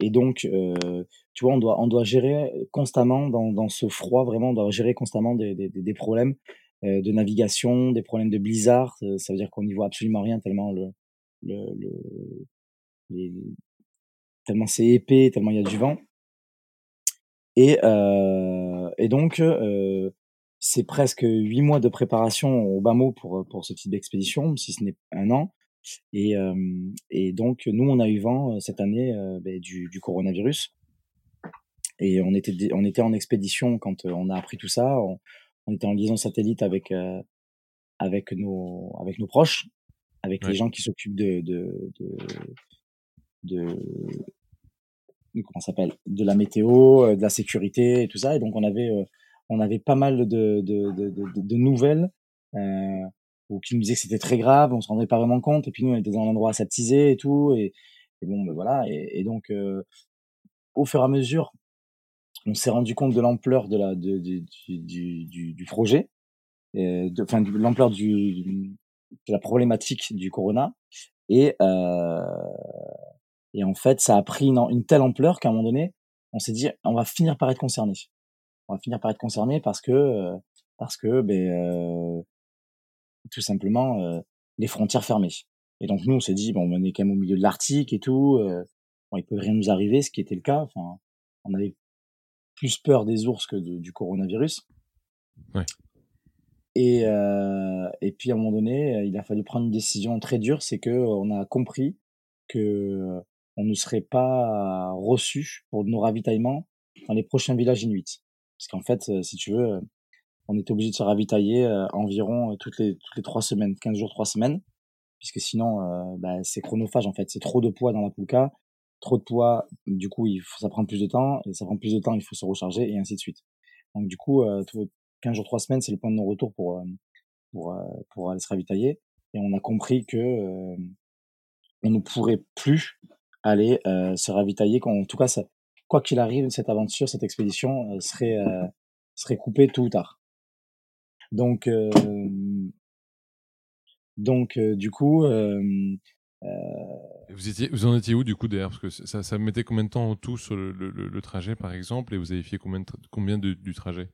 et donc, euh, tu vois, on doit, on doit gérer constamment dans, dans ce froid, vraiment, on doit gérer constamment des, des, des problèmes euh, de navigation, des problèmes de blizzard. Euh, ça veut dire qu'on n'y voit absolument rien tellement le, le, le tellement c'est épais, tellement il y a du vent. Et, euh, et donc, euh, c'est presque huit mois de préparation au bas mot pour, pour ce type d'expédition, si ce n'est un an. Et, et donc, nous, on a eu vent cette année ben, du, du, coronavirus. Et on était, on était en expédition quand on a appris tout ça. On, était en liaison satellite avec, avec, nos, avec nos proches, avec les gens qui s'occupent de, de, de, de comment s'appelle de la météo, de la sécurité et tout ça. Et donc on avait on avait pas mal de de, de, de, de nouvelles euh, ou qui nous disaient que c'était très grave, on se rendait pas vraiment compte, et puis nous on était dans un endroit aseptisé et tout, et, et bon ben voilà, et, et donc euh, au fur et à mesure, on s'est rendu compte de l'ampleur de la de, du, du, du, projet, enfin de, l'ampleur du de la problématique du corona, et euh, et en fait ça a pris une, une telle ampleur qu'à un moment donné, on s'est dit on va finir par être concerné, on va finir par être concerné parce que parce que ben euh, tout simplement euh, les frontières fermées. Et donc nous, on s'est dit, bon, on est quand même au milieu de l'Arctique et tout, euh, bon, il peut rien nous arriver, ce qui était le cas. Enfin, on avait plus peur des ours que du coronavirus. Ouais. Et, euh, et puis à un moment donné, il a fallu prendre une décision très dure, c'est que on a compris que on ne serait pas reçu pour nos ravitaillements dans les prochains villages inuits. Parce qu'en fait, si tu veux, on était obligé de se ravitailler euh, environ euh, toutes les toutes les trois semaines, 15 jours, trois semaines, puisque sinon euh, bah, c'est chronophage en fait, c'est trop de poids dans la poulka, trop de poids, du coup il faut ça prend plus de temps et ça prend plus de temps, il faut se recharger et ainsi de suite. Donc du coup, 15 jours, trois semaines, c'est le point de non-retour pour pour pour aller se ravitailler et on a compris que on ne pourrait plus aller se ravitailler. En tout cas, quoi qu'il arrive, cette aventure, cette expédition serait serait coupée tôt ou tard. Donc, euh, donc euh, du coup. Euh, vous, étiez, vous en étiez où du coup d'ailleurs Parce que ça, ça mettait combien de temps en tout sur le, le, le, trajet par exemple Et vous avez fait combien, combien de, du trajet?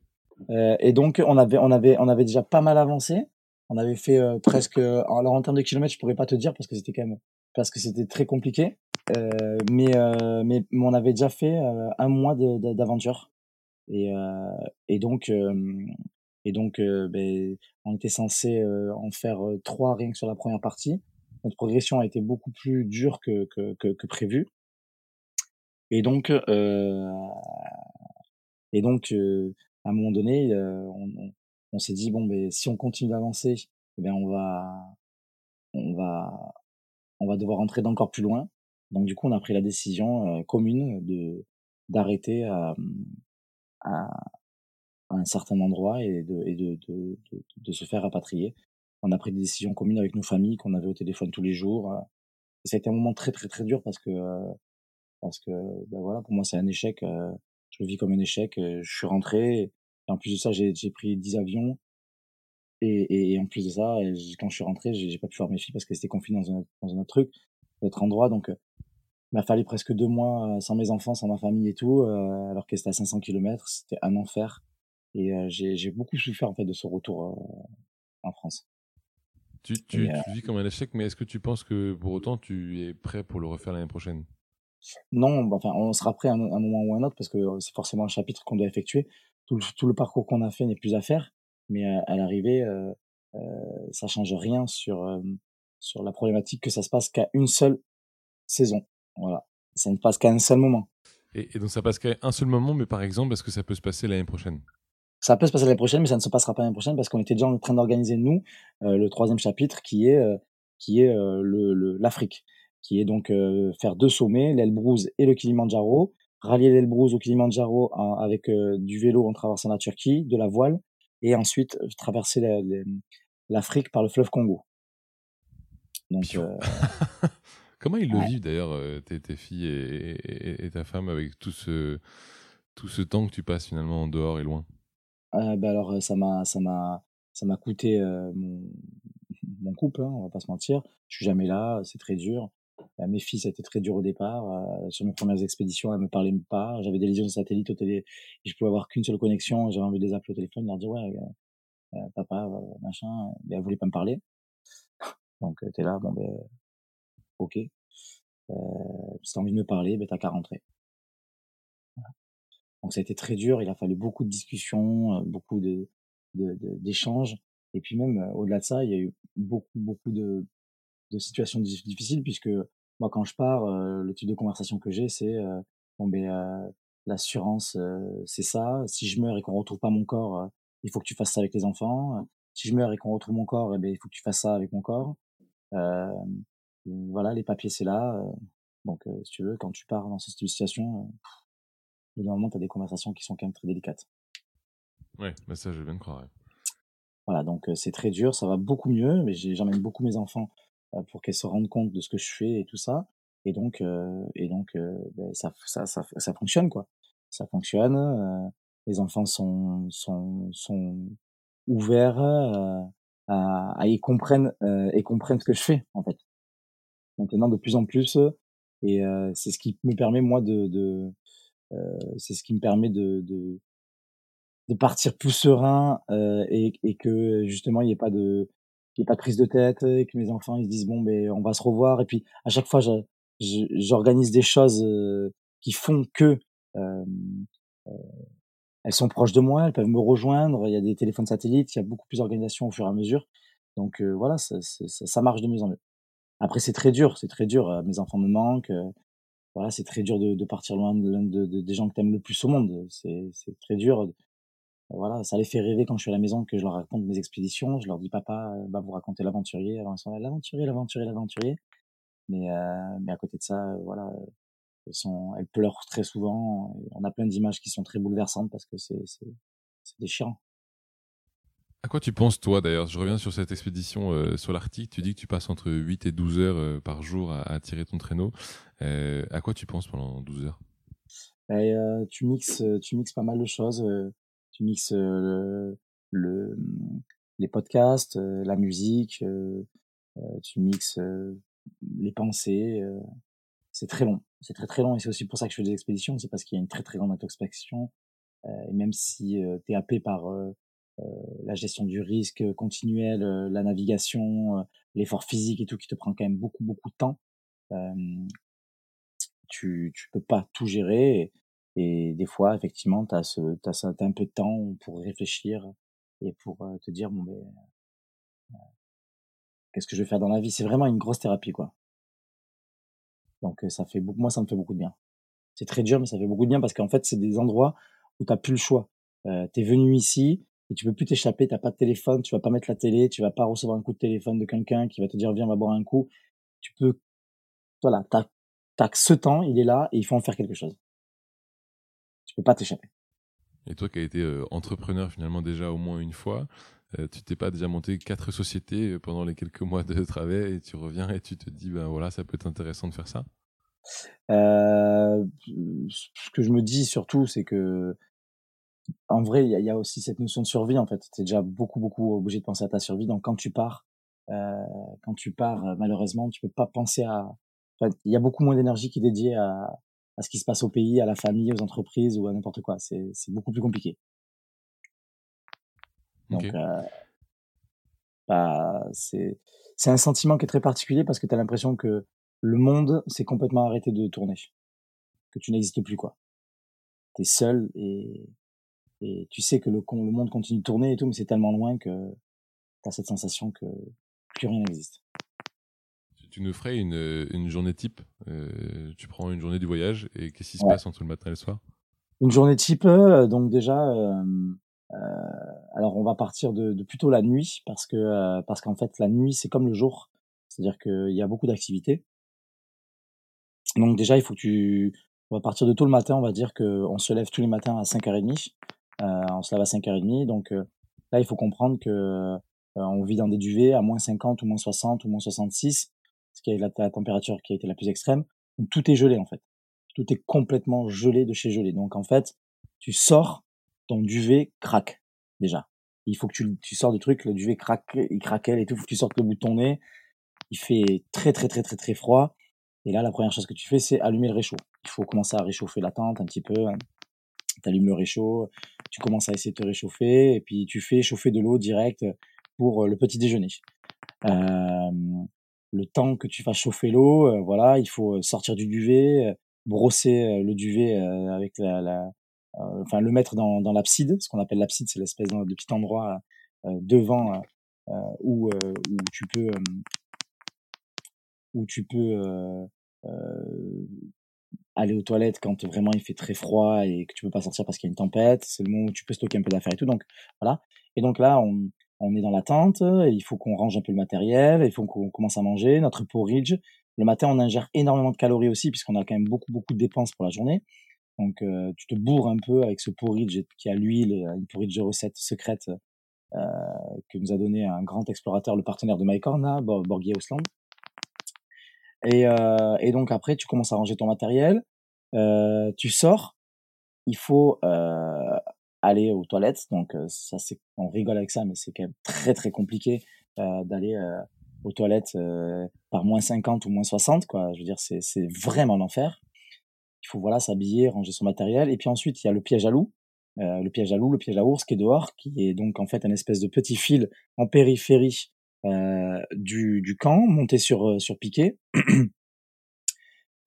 Et donc on avait, on, avait, on avait déjà pas mal avancé. On avait fait presque. Alors en termes de kilomètres, je pourrais pas te dire parce que c'était quand même. Parce que c'était très compliqué. Euh, mais, euh, mais, on avait déjà fait un mois d'aventure. Et, et donc, et donc, euh, ben, on était censé euh, en faire euh, trois rien que sur la première partie. Notre progression a été beaucoup plus dure que, que, que, que prévu. Et donc, et donc à un moment donné, on, on, s'est dit bon, ben, si on continue d'avancer, eh ben, on va, on va, on va devoir entrer d'encore plus loin. Donc du coup, on a pris la décision commune de d'arrêter à, à, un certain endroit et de, de, de se faire rapatrier. On a pris des décisions communes avec nos familles qu'on avait au téléphone tous les jours. Euh, et ça a été un moment très très très dur parce que euh, parce que ben voilà pour moi c'est un échec. Euh, je le vis comme un échec. Je suis rentré et en plus de ça j'ai pris 10 avions et, et, en plus de ça quand je suis rentré j'ai pas pu voir mes filles parce qu'elles étaient confinées dans un, dans un autre truc, autre endroit donc il m'a fallu presque deux mois sans mes enfants, sans ma famille et tout, alors qu'elle était à 500 km, c'était un enfer. Et j'ai beaucoup souffert en fait de ce retour en France. Tu, tu, tu vis comme un échec, mais est-ce que tu penses que pour autant tu es prêt pour le refaire l'année prochaine? Non, bah, enfin, on sera prêt à un, moment ou un autre parce que c'est forcément un chapitre qu'on doit effectuer. Tout, tout le parcours qu'on a fait n'est plus à faire, mais à, l'arrivée, euh, ça change rien sur sur la problématique que ça se passe qu'à une seule saison. Voilà. Ça ne passe qu'à un seul moment. Et, donc ça passe qu'à un seul moment, mais par exemple, est-ce que ça peut se passer l'année prochaine? Ça peut se passer l'année prochaine, mais ça ne se passera pas l'année prochaine parce qu'on était déjà en train d'organiser, nous, euh, le troisième chapitre qui est, euh, qui est euh, l'Afrique, qui est donc faire deux sommets, l'Elbrouz et le Kilimandjaro, rallier l'Elbrouz au Kilimandjaro avec du vélo en traversant la Turquie, de la voile, et ensuite traverser l'Afrique par le fleuve Congo. Donc, [LAUGHS] Comment ils le vivent d'ailleurs, tes, filles et, ta femme, avec tout ce, tout ce temps que tu passes finalement en dehors et loin? Euh, bah alors ça m'a ça m'a ça m'a coûté euh, mon, [LAUGHS] mon couple, hein, on va pas se mentir. Je suis jamais là, c'est très dur. mes filles, ça a été très dur au départ. sur mes premières expéditions, elles me parlaient pas. J'avais des liaisons de satellite au télé, et je pouvais avoir qu'une seule connexion. J'avais envie de les appeler au téléphone, leur dire ouais, papa, machin. Mais elles voulaient pas me parler. [LAUGHS] Donc tu es là, bon ben ok. Euh, si t'as envie de me parler, ben t'as qu'à rentrer. Donc ça a été très dur. Il a fallu beaucoup de discussions, euh, beaucoup de d'échanges. Et puis même euh, au-delà de ça, il y a eu beaucoup beaucoup de, de situations difficiles puisque moi quand je pars, euh, le type de conversation que j'ai, c'est bon ben l'assurance c'est ça. Si je meurs et qu'on retrouve pas mon corps, il faut que tu fasses ça avec les enfants. Si je meurs et qu'on retrouve mon corps, eh ben il faut que tu fasses ça avec mon corps. Euh, voilà, les papiers c'est là. donc si tu veux, quand tu pars dans cette situation, évidemment, tu as des conversations qui sont quand même très délicates. Ouais, mais ça je viens de croire. Voilà, donc c'est très dur, ça va beaucoup mieux, mais j'emmène beaucoup mes enfants pour qu'elles se rendent compte de ce que je fais et tout ça. Et donc, et donc ben, ça, ça, ça, ça, fonctionne, quoi. Ça fonctionne. les enfants sont, sont, sont ouverts à, à, y comprennent et comprennent ce que je fais, en fait maintenant de plus en plus. Et c'est ce qui me permet, moi, de, de c'est ce qui me permet de, de, de partir plus serein et, et que justement il n'y ait pas de il y ait pas de prise de tête et que mes enfants ils se disent bon ben on va se revoir et puis à chaque fois j'organise des choses qui font que euh, elles sont proches de moi elles peuvent me rejoindre il y a des téléphones satellites il y a beaucoup plus d'organisation au fur et à mesure donc voilà ça, ça, ça marche de mieux en mieux après, c'est très dur, c'est très dur. mes enfants me manquent. Voilà, c'est très dur de, de partir loin de, de, des gens que t'aimes le plus au monde. C'est, très dur. Voilà, ça les fait rêver quand je suis à la maison que je leur raconte mes expéditions. Je leur dis, papa, va vous raconter l'aventurier. Alors ils sont là, l'aventurier, l'aventurier, l'aventurier. Mais, euh, mais à côté de ça, voilà, elles sont, elles pleurent très souvent. On a plein d'images qui sont très bouleversantes parce que c'est, c'est déchirant. À quoi tu penses, toi, d'ailleurs? Je reviens sur cette expédition euh, sur l'Arctique. Tu dis que tu passes entre 8 et 12 heures euh, par jour à, tirer ton traîneau. Euh, à quoi tu penses pendant 12 heures? Ben, tu, mixes, tu mixes pas mal de choses. tu mixes le, les podcasts, la musique, tu mixes les pensées. c'est très long. C'est très très long et c'est aussi pour ça que je fais des expéditions. C'est parce qu'il y a une très très grande introspection. et même si tu es happé par euh, la gestion du risque continuel, euh, la navigation, euh, l'effort physique et tout qui te prend quand même beaucoup beaucoup de temps. tu tu peux pas tout gérer et, des fois effectivement tu as ce t'as as un peu de temps pour réfléchir et pour te dire bon ben qu'est-ce que je vais faire dans la vie? C'est vraiment une grosse thérapie quoi. Donc ça fait beaucoup moi ça me fait beaucoup de bien. C'est très dur mais ça fait beaucoup de bien parce qu'en fait c'est des endroits où t'as plus le choix. Euh, t'es venu ici et tu peux plus t'échapper, t'as pas de téléphone, tu vas pas mettre la télé, tu vas pas recevoir un coup de téléphone de quelqu'un qui va te dire viens on va boire un coup. Tu peux, voilà, t'as, t'as ce temps, il est là et il faut en faire quelque chose. Tu peux pas t'échapper. Et toi qui as été euh, entrepreneur finalement déjà au moins une fois, euh, tu t'es pas déjà monté quatre sociétés euh, pendant les quelques mois de travail et tu reviens et tu te dis ben voilà ça peut être intéressant de faire ça? Euh, ce que je me dis surtout c'est que en vrai, il y a, aussi cette notion de survie. En fait, tu es déjà beaucoup, beaucoup obligé de penser à ta survie. Donc, quand tu pars, euh, quand tu pars, euh, malheureusement, tu peux pas penser à. il y a beaucoup moins d'énergie qui est dédiée à, à ce qui se passe au pays, à la famille, aux entreprises ou à n'importe quoi. C'est, c'est beaucoup plus compliqué. Donc, euh, bah, c'est, c'est un sentiment qui est très particulier parce que tu as l'impression que le monde s'est complètement arrêté de tourner, que tu n'existes plus quoi. T'es seul et et tu sais que le, le monde continue de tourner et tout, mais c'est tellement loin que tu as cette sensation que plus rien n'existe. tu nous ferais une, une journée type. tu prends une journée du voyage et qu'est-ce qui se passe entre le matin et le soir? Une journée type, donc déjà, alors on va partir de, de, plutôt la nuit parce que parce qu'en fait la nuit c'est comme le jour, c'est-à-dire qu'il y a beaucoup d'activités. Donc déjà il faut que tu on va partir de tôt le matin, on va dire qu'on se lève tous les matins à 5h30. Euh, on se lève à 5h30, donc euh, là, il faut comprendre que euh, on vit dans des duvets à moins 50 ou moins 60 ou moins 66, ce qui est la, température qui a été la plus extrême. Donc tout est gelé en fait. Tout est complètement gelé de chez gelé. Donc en fait, tu sors, ton duvet craque déjà. Il faut que tu, tu sors du truc, le duvet craque, il craquelle et tout, faut que tu sortes le bout de ton nez. Il fait très très très très très froid. Et là, la première chose que tu fais, c'est allumer le réchaud. Il faut commencer à réchauffer la tente un petit peu. Tu allumes le réchaud, tu commences à essayer de te réchauffer, et puis tu fais chauffer de l'eau directe pour euh, le petit déjeuner. Euh, le temps que tu fasses chauffer l'eau, euh, voilà, il faut sortir du duvet, brosser le duvet avec la, la enfin le mettre dans, dans l'abside. Ce qu'on appelle l'abside, c'est l'espèce de petit endroit devant où, où tu peux où tu peux euh, aller aux toilettes quand vraiment il fait très froid et que tu peux pas sortir parce qu'il y a une tempête. C'est le moment où tu peux stocker un peu d'affaires et tout. Donc voilà. Et donc là, on, on est dans la tente. Il faut qu'on range un peu le matériel. Il faut qu'on commence à manger notre porridge. Le matin, on ingère énormément de calories aussi puisqu'on a quand même beaucoup beaucoup de dépenses pour la journée. Donc euh, tu te bourres un peu avec ce porridge qui a l'huile, une porridge recette secrète euh, que nous a donné un grand explorateur, le partenaire de Mycorn, Borghier Osland. Et, euh, et donc après, tu commences à ranger ton matériel, euh, tu sors, il faut euh, aller aux toilettes. Donc euh, ça, c'est, on rigole avec ça, mais c'est quand même très très compliqué euh, d'aller euh, aux toilettes par moins 50 ou moins 60. Quoi. Je veux dire, c'est, c'est vraiment l'enfer. Il faut voilà s'habiller, ranger son matériel. Et puis ensuite, il y a le piège à loup. le piège à loup, le piège à ours qui est dehors, qui est donc en fait un espèce de petit fil en périphérie euh, du, du, camp, monté sur, euh, sur piquet.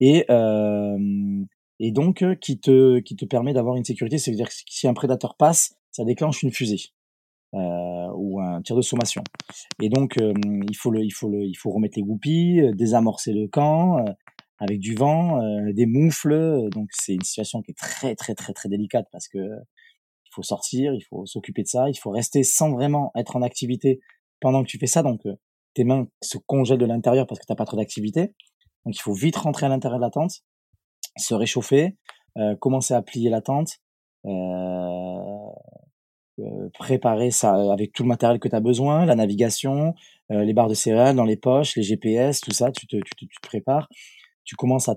et, euh, et donc qui te, qui te permet d'avoir une sécurité. C'est-à-dire que si un prédateur passe, ça déclenche une fusée. Euh, ou un tir de sommation. Et donc il faut le, il faut le, il faut remettre les goupilles, désamorcer le camp avec du vent, des moufles. Donc c'est une situation qui est très très très très délicate parce que il faut sortir, il faut s'occuper de ça, il faut rester sans vraiment être en activité pendant que tu fais ça, donc euh, tes mains se congèlent de l'intérieur parce que tu n'as pas trop d'activité. Donc il faut vite rentrer à l'intérieur de la tente, se réchauffer, euh, commencer à plier la tente, euh, euh préparer ça avec tout le matériel que tu as besoin, la navigation, euh, les barres de céréales dans les poches, les GPS, tout ça, tu te, tu te, tu te prépares. Tu commences à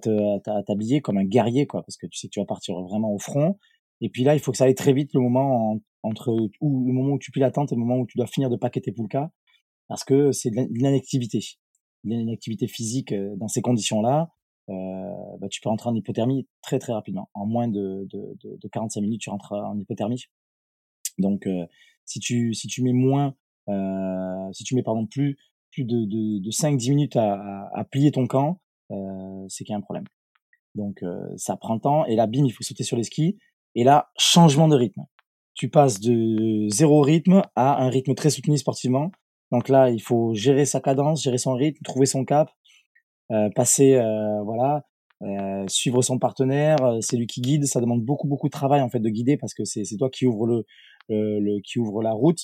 t'habiller comme un guerrier, quoi, parce que tu sais que tu vas partir vraiment au front. Et puis là, il faut que ça aille très vite le moment entre où, le moment où tu plies la tente et le moment où tu dois finir de paqueter tes poulkas, parce que c'est de l'inactivité. L'inactivité physique euh, dans ces conditions-là, euh, bah, tu peux rentrer en hypothermie très très rapidement. En moins de, de, de, de 45 minutes, tu rentres en hypothermie. Donc, euh, si tu si tu mets moins, si tu mets pardon plus plus de, de, de 5-10 minutes à, à, plier ton camp, c'est qu'il y a un problème. Donc, ça prend le temps. Et là, bim, il faut sauter sur les skis. Et là, changement de rythme tu passes de zéro rythme à un rythme très soutenu sportivement. Donc là, il faut gérer sa cadence, gérer son rythme, trouver son cap, euh, passer, euh, voilà, euh, suivre son partenaire. Euh, c'est lui qui guide. Ça demande beaucoup, beaucoup de travail en fait de guider parce que c'est toi qui ouvre le, le, qui ouvre la route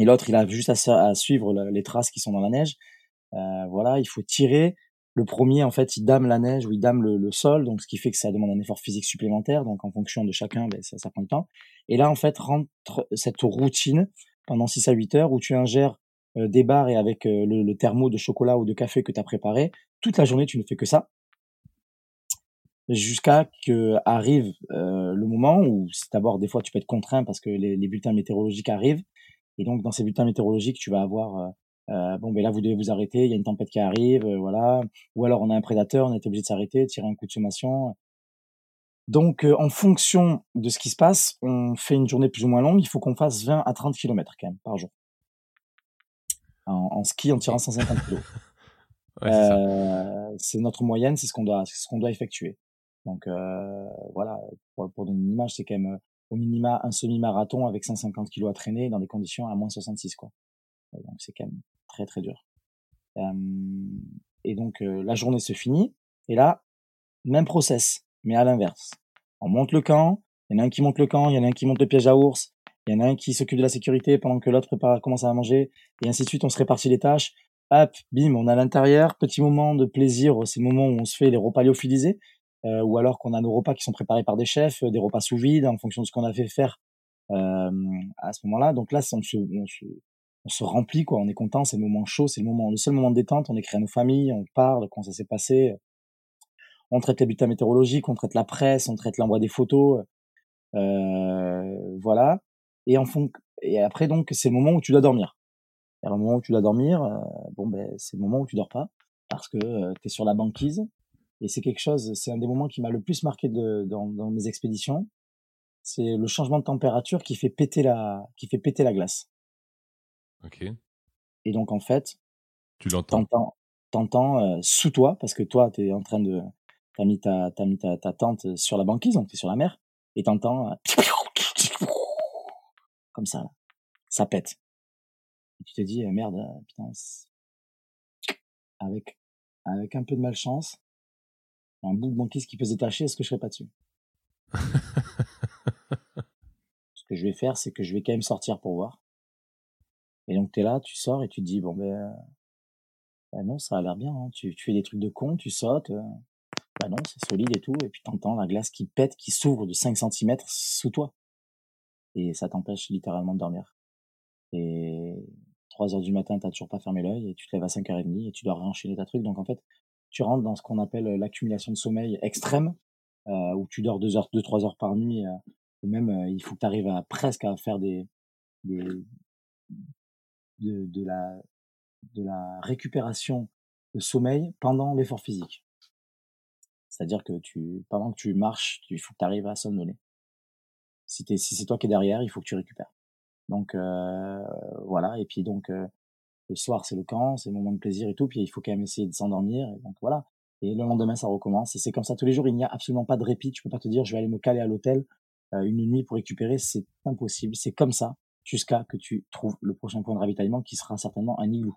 et l'autre il a juste à, à suivre les traces qui sont dans la neige. Euh, voilà, il faut tirer le premier, en fait, il dame la neige ou il dame le, sol, donc ce qui fait que ça demande un effort physique supplémentaire. Donc en fonction de chacun, ben, ça, ça prend le temps. Et là, en fait, rentre cette routine pendant 6 à 8 heures où tu ingères euh, des barres et avec euh, le, thermo de chocolat ou de café que tu as préparé. Toute la journée, tu ne fais que ça. Jusqu'à que arrive euh, le moment où, d'abord, des fois, tu peux être contraint parce que les, les bulletins météorologiques arrivent. Et donc, dans ces bulletins météorologiques, tu vas avoir euh, bon, ben là, vous devez vous arrêter, il y a une tempête qui arrive, euh, voilà. Ou alors, on a un prédateur, on est obligé de s'arrêter, tirer un coup de sommation. Donc, euh, en fonction de ce qui se passe, on fait une journée plus ou moins longue. Il faut qu'on fasse 20 à 30 km quand même par jour. En, ski, en tirant 150 kg. [LAUGHS] c'est notre moyenne, c'est ce qu'on doit, ce qu'on doit effectuer. Donc voilà, pour, pour, donner une image, c'est quand même au minima un semi-marathon avec 150 kg à traîner dans des conditions à moins 66 quoi. Donc c'est quand même très très dur. Euh, et, donc la journée se finit. Et là, même process, mais à l'inverse. On monte le camp, il y en a un qui monte le camp, il y en a un qui monte le piège à ours, il y en a un qui s'occupe de la sécurité pendant que l'autre commence à manger, et ainsi de suite, on se répartit les tâches. Hop, bim, on a l'intérieur, petit moment de plaisir, c'est le moment où on se fait les repas lyophilisés, euh, ou alors qu'on a nos repas qui sont préparés par des chefs, des repas sous vide, en fonction de ce qu'on a fait faire euh, à ce moment-là. Donc là, on, se, on se remplit, quoi, on est content, c'est le moment chaud, c'est le moment, le seul moment de détente, on écrit à nos familles, on parle, comment ça s'est passé, on traite les bulletins météorologiques, on traite la presse, on traite l'envoi des photos, euh, voilà. Et en fond, et après donc c'est le moment où tu dois dormir. Et le moment où tu dois dormir, euh, bon ben c'est le moment où tu dors pas parce que euh, tu es sur la banquise. Et c'est quelque chose, c'est un des moments qui m'a le plus marqué de, dans, dans mes expéditions. C'est le changement de température qui fait péter la, qui fait péter la glace. Ok. Et donc en fait, tu l'entends. T'entends, t'entends sous toi parce que toi tu es en train de, t'as mis ta, t'as mis ta, ta tente sur la banquise, donc t'es sur la mer, et t'entends euh, comme ça, là. ça pète. Et tu te dis euh, merde, euh, putain, avec avec un peu de malchance, un bout de banquise qui peut se détacher, est-ce que je serais pas dessus? [LAUGHS] Ce que je vais faire, c'est que je vais quand même sortir pour voir. Et donc t'es là, tu sors et tu te dis bon ben, ben non, ça a l'air bien. Hein. Tu, tu fais des trucs de con, tu sautes. Bah non, c'est solide et tout, et puis t'entends la glace qui pète, qui s'ouvre de 5 cm sous toi. Et ça t'empêche littéralement de dormir. Et 3 heures du matin, t'as toujours pas fermé l'œil, et tu te lèves à 5h30, et tu dois réenchaîner ta truc. Donc en fait, tu rentres dans ce qu'on appelle l'accumulation de sommeil extrême, euh, où tu dors 2 heures, 2, 3 heures par nuit, euh, ou même euh, il faut que tu arrives à presque à faire des, des de, de la de la récupération de sommeil pendant l'effort physique. C'est-à-dire que tu, pendant que tu marches, il faut que tu arrives à somnoler. Si, si c'est toi qui es derrière, il faut que tu récupères. Donc euh, voilà. Et puis donc euh, le soir c'est le camp, c'est le moment de plaisir et tout. Puis il faut quand même essayer de s'endormir. Et donc voilà. Et le lendemain ça recommence. Et c'est comme ça tous les jours. Il n'y a absolument pas de répit. Tu peux pas te dire je vais aller me caler à l'hôtel euh, une nuit pour récupérer. C'est impossible. C'est comme ça jusqu'à que tu trouves le prochain point de ravitaillement qui sera certainement un igloo.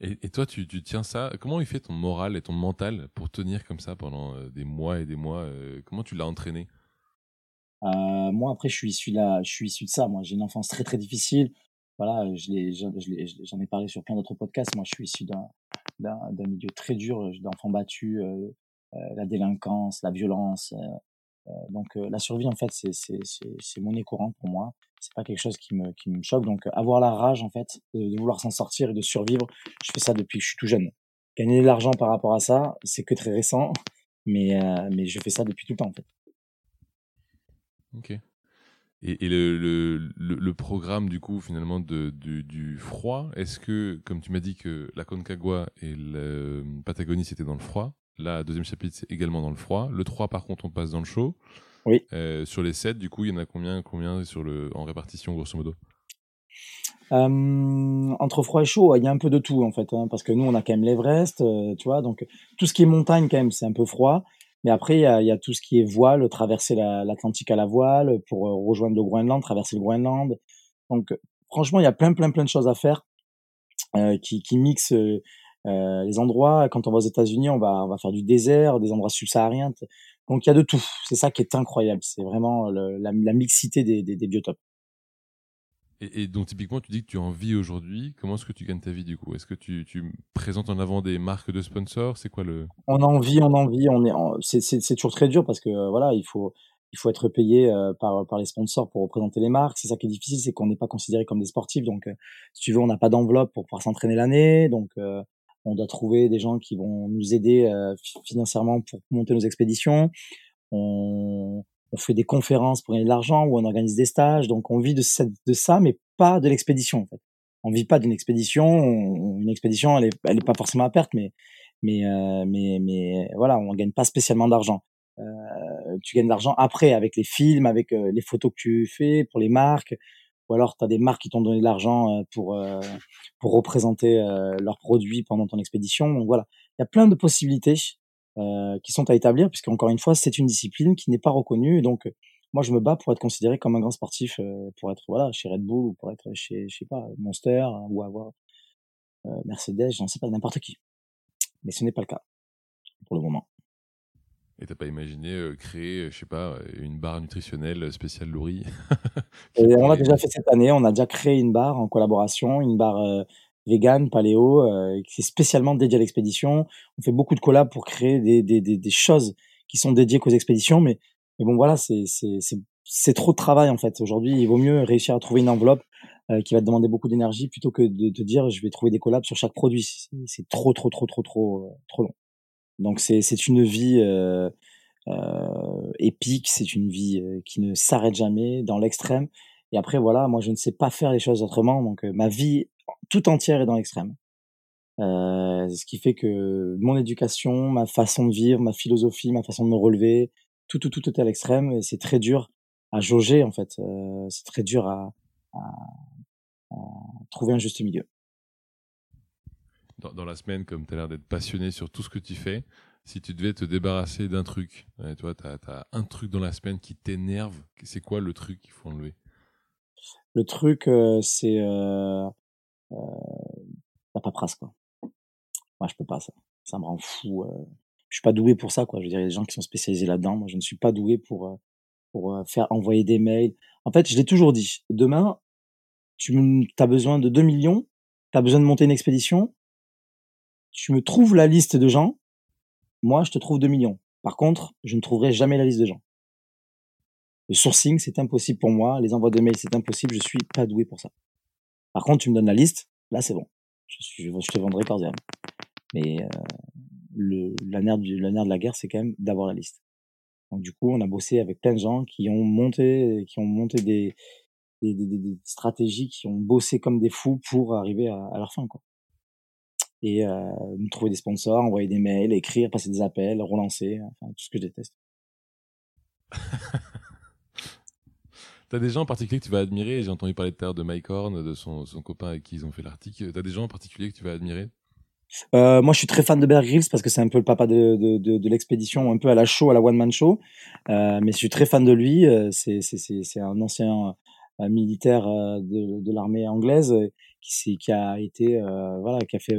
Et, toi, tu, tiens ça. Comment il fait ton moral et ton mental pour tenir comme ça pendant euh, des mois et des mois euh, Comment tu l'as entraîné? Euh, Moi, après, je suis issu de je suis issu de ça. Moi, j'ai une enfance très très difficile. Voilà, j'en ai, parlé sur plein d'autres podcasts. Moi, je suis issu d'un milieu très dur, d'enfants battus, la délinquance, la violence. Donc, la survie, en fait, c'est monnaie courante pour moi c'est pas quelque chose qui me, qui me choque. Donc, avoir la rage, en fait, de, vouloir s'en sortir et de survivre, je fais ça depuis que je suis tout jeune. Gagner de l'argent par rapport à ça, c'est que très récent, [LAUGHS] mais, euh, mais je fais ça depuis tout le temps, en fait. Ok. Et, et le, le, le, programme, du coup, finalement, de, du, froid, est-ce que, comme tu m'as dit que la Concagua et la Patagonie, c'était dans le froid, là, deuxième chapitre, c'est également dans le froid. Le 3, par contre, on passe dans le chaud. Oui. Euh, sur les 7, du coup, il y en a combien, combien sur le, en répartition, grosso modo? Euh, entre froid et chaud, il y a un peu de tout en fait, hein, parce que nous on a quand même l'Everest, euh, tu vois, donc tout ce qui est montagne quand même c'est un peu froid, mais après il y a, y a, tout ce qui est voile, traverser l'Atlantique à la voile pour rejoindre le Groenland, traverser le Groenland. Donc franchement il y a plein plein plein de choses à faire qui, qui mixent les endroits. Quand on va aux États-Unis, on va on va faire du désert, des endroits subsahariens. Donc il y a de tout. C'est ça qui est incroyable. C'est vraiment la, mixité des, biotopes. Et, donc typiquement, tu dis que tu en vis aujourd'hui. Comment est-ce que tu gagnes ta vie du coup? Est-ce que tu, présentes en avant des marques de sponsors? C'est quoi le On en vit, on en vit. On est, c'est, toujours très dur parce que euh, voilà, il faut, il faut être payé euh, par, par les sponsors pour représenter les marques. C'est ça qui est difficile, c'est qu'on n'est pas considéré comme des sportifs. Donc, euh, si tu veux, on n'a pas d'enveloppe pour pouvoir s'entraîner l'année. Donc, on doit trouver des gens qui vont nous aider euh, financièrement pour monter nos expéditions. On, fait des conférences pour gagner de l'argent ou on organise des stages. Donc on vit de, de ça, mais pas de l'expédition. On vit pas d'une expédition. une expédition, elle est, elle est pas forcément à perte, mais mais euh, mais mais voilà, on gagne pas spécialement d'argent. Euh, tu gagnes de l'argent après avec les films, avec les photos que tu fais pour les marques ou alors tu as des marques qui t'ont donné de l'argent euh, pour euh, pour représenter euh, leurs produits pendant ton expédition. Donc voilà, il y a plein de possibilités qui sont à établir puisque encore une fois, c'est une discipline qui n'est pas reconnue donc moi je me bats pour être considéré comme un grand sportif pour être voilà, chez Red Bull ou pour être chez je sais pas Monster ou avoir Mercedes, j'en sais pas n'importe qui. mais ce n'est pas le cas pour le moment. Et t'as pas imaginé créer, je sais pas, une barre nutritionnelle spéciale Louris [LAUGHS] On l'a déjà fait cette année. On a déjà créé une barre en collaboration, une barre vegan, paléo, qui est spécialement dédiée à l'expédition. On fait beaucoup de collabs pour créer des, des, des, des choses qui sont dédiées qu'aux expéditions, mais, mais bon voilà, c'est c'est trop de travail en fait. Aujourd'hui, il vaut mieux réussir à trouver une enveloppe qui va te demander beaucoup d'énergie plutôt que de te dire je vais trouver des collabs sur chaque produit. C'est trop trop trop trop trop trop long. Donc c'est une vie euh, euh, épique, c'est une vie euh, qui ne s'arrête jamais dans l'extrême. Et après voilà, moi je ne sais pas faire les choses autrement, donc ma vie tout entière est dans l'extrême. Euh, ce qui fait que mon éducation, ma façon de vivre, ma philosophie, ma façon de me relever, tout tout tout est à l'extrême et c'est très dur à jauger en fait. Euh, c'est très dur à, à, à, trouver un juste milieu dans, la semaine, comme tu as l'air d'être passionné sur tout ce que tu fais, si tu devais te débarrasser d'un truc, toi, tu as, un truc dans la semaine qui t'énerve, c'est quoi le truc qu'il faut enlever? Le truc, euh, c'est euh, euh, la paperasse, quoi. Moi, je peux pas ça. Ça me rend fou. Je suis pas doué pour ça, quoi. Je veux dire, il y a des gens qui sont spécialisés là-dedans. Moi, je ne suis pas doué pour, pour faire envoyer des mails. En fait, je l'ai toujours dit. Demain, tu as besoin de 2 millions, tu as besoin de monter une expédition, tu me trouves la liste de gens, moi, je te trouve 2 millions. Par contre, je ne trouverai jamais la liste de gens. Le sourcing, c'est impossible pour moi. Les envois de mails, c'est impossible. Je suis pas doué pour ça. Par contre, tu me donnes la liste, là, c'est bon. Je, te vendrai par zéro. Mais euh, le, la, nerf du, la nerf de la guerre, c'est quand même d'avoir la liste. Donc du coup, on a bossé avec plein de gens qui ont monté, qui ont monté des, des, des, des stratégies, qui ont bossé comme des fous pour arriver à, à leur fin. Quoi et euh, trouver des sponsors, envoyer des mails, écrire, passer des appels, relancer, enfin tout ce que je déteste. [LAUGHS] T'as des gens en particulier que tu vas admirer? J'ai entendu parler de terre de Mike Horn, de son, son copain avec qui ils ont fait l'article. T'as des gens en particulier que tu vas admirer? Euh, moi, je suis très fan de Bear Grylls parce que c'est un peu le papa de, de, de, de l'expédition, un peu à la show, à la one man show. Euh, mais je suis très fan de lui. C'est c'est un ancien euh, militaire de, de l'armée anglaise qui, qui a été voilà, qui a fait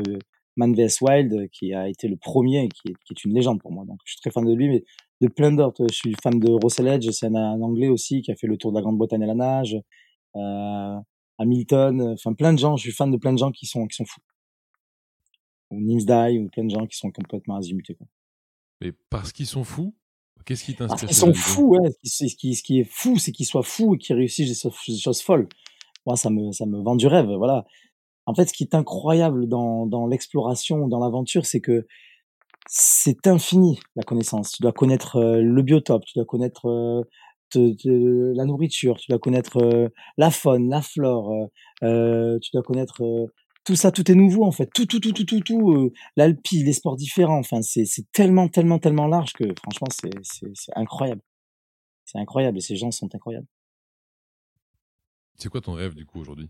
Man vs Wild, qui a été le premier, qui est, qui est une légende pour moi. Donc, je suis très fan de lui, mais de plein d'autres. Je suis fan de Russell Edge, c'est un, anglais aussi qui a fait le tour de la Grande-Bretagne à la nage. Euh, Hamilton, enfin plein de gens. Je suis fan de plein de gens qui sont qui sont fous. Ou Nimsdai, ou plein de gens qui sont complètement azimutés. Quoi. Mais parce qu'ils sont fous, qu'est-ce qui t'inspire qu'ils sont fous, ouais. Ce qui, ce qui est fou, c'est qu'ils soient fous et qu'ils réussissent des choses folles. Moi, ça me ça me vend du rêve. Voilà en fait, ce qui est incroyable dans, dans l'exploration, dans l'aventure, c'est que c'est infini la connaissance. Tu dois connaître euh, le biotope, tu dois connaître euh, la nourriture, tu dois connaître euh, la faune, la flore, tu dois connaître tout ça, tout est nouveau en fait, tout, tout, tout, tout, tout, tout, l'alpi, les sports différents. Enfin, c'est tellement, tellement, tellement large que franchement, c'est incroyable. C'est incroyable et ces gens sont incroyables. C'est quoi ton rêve du coup aujourd'hui?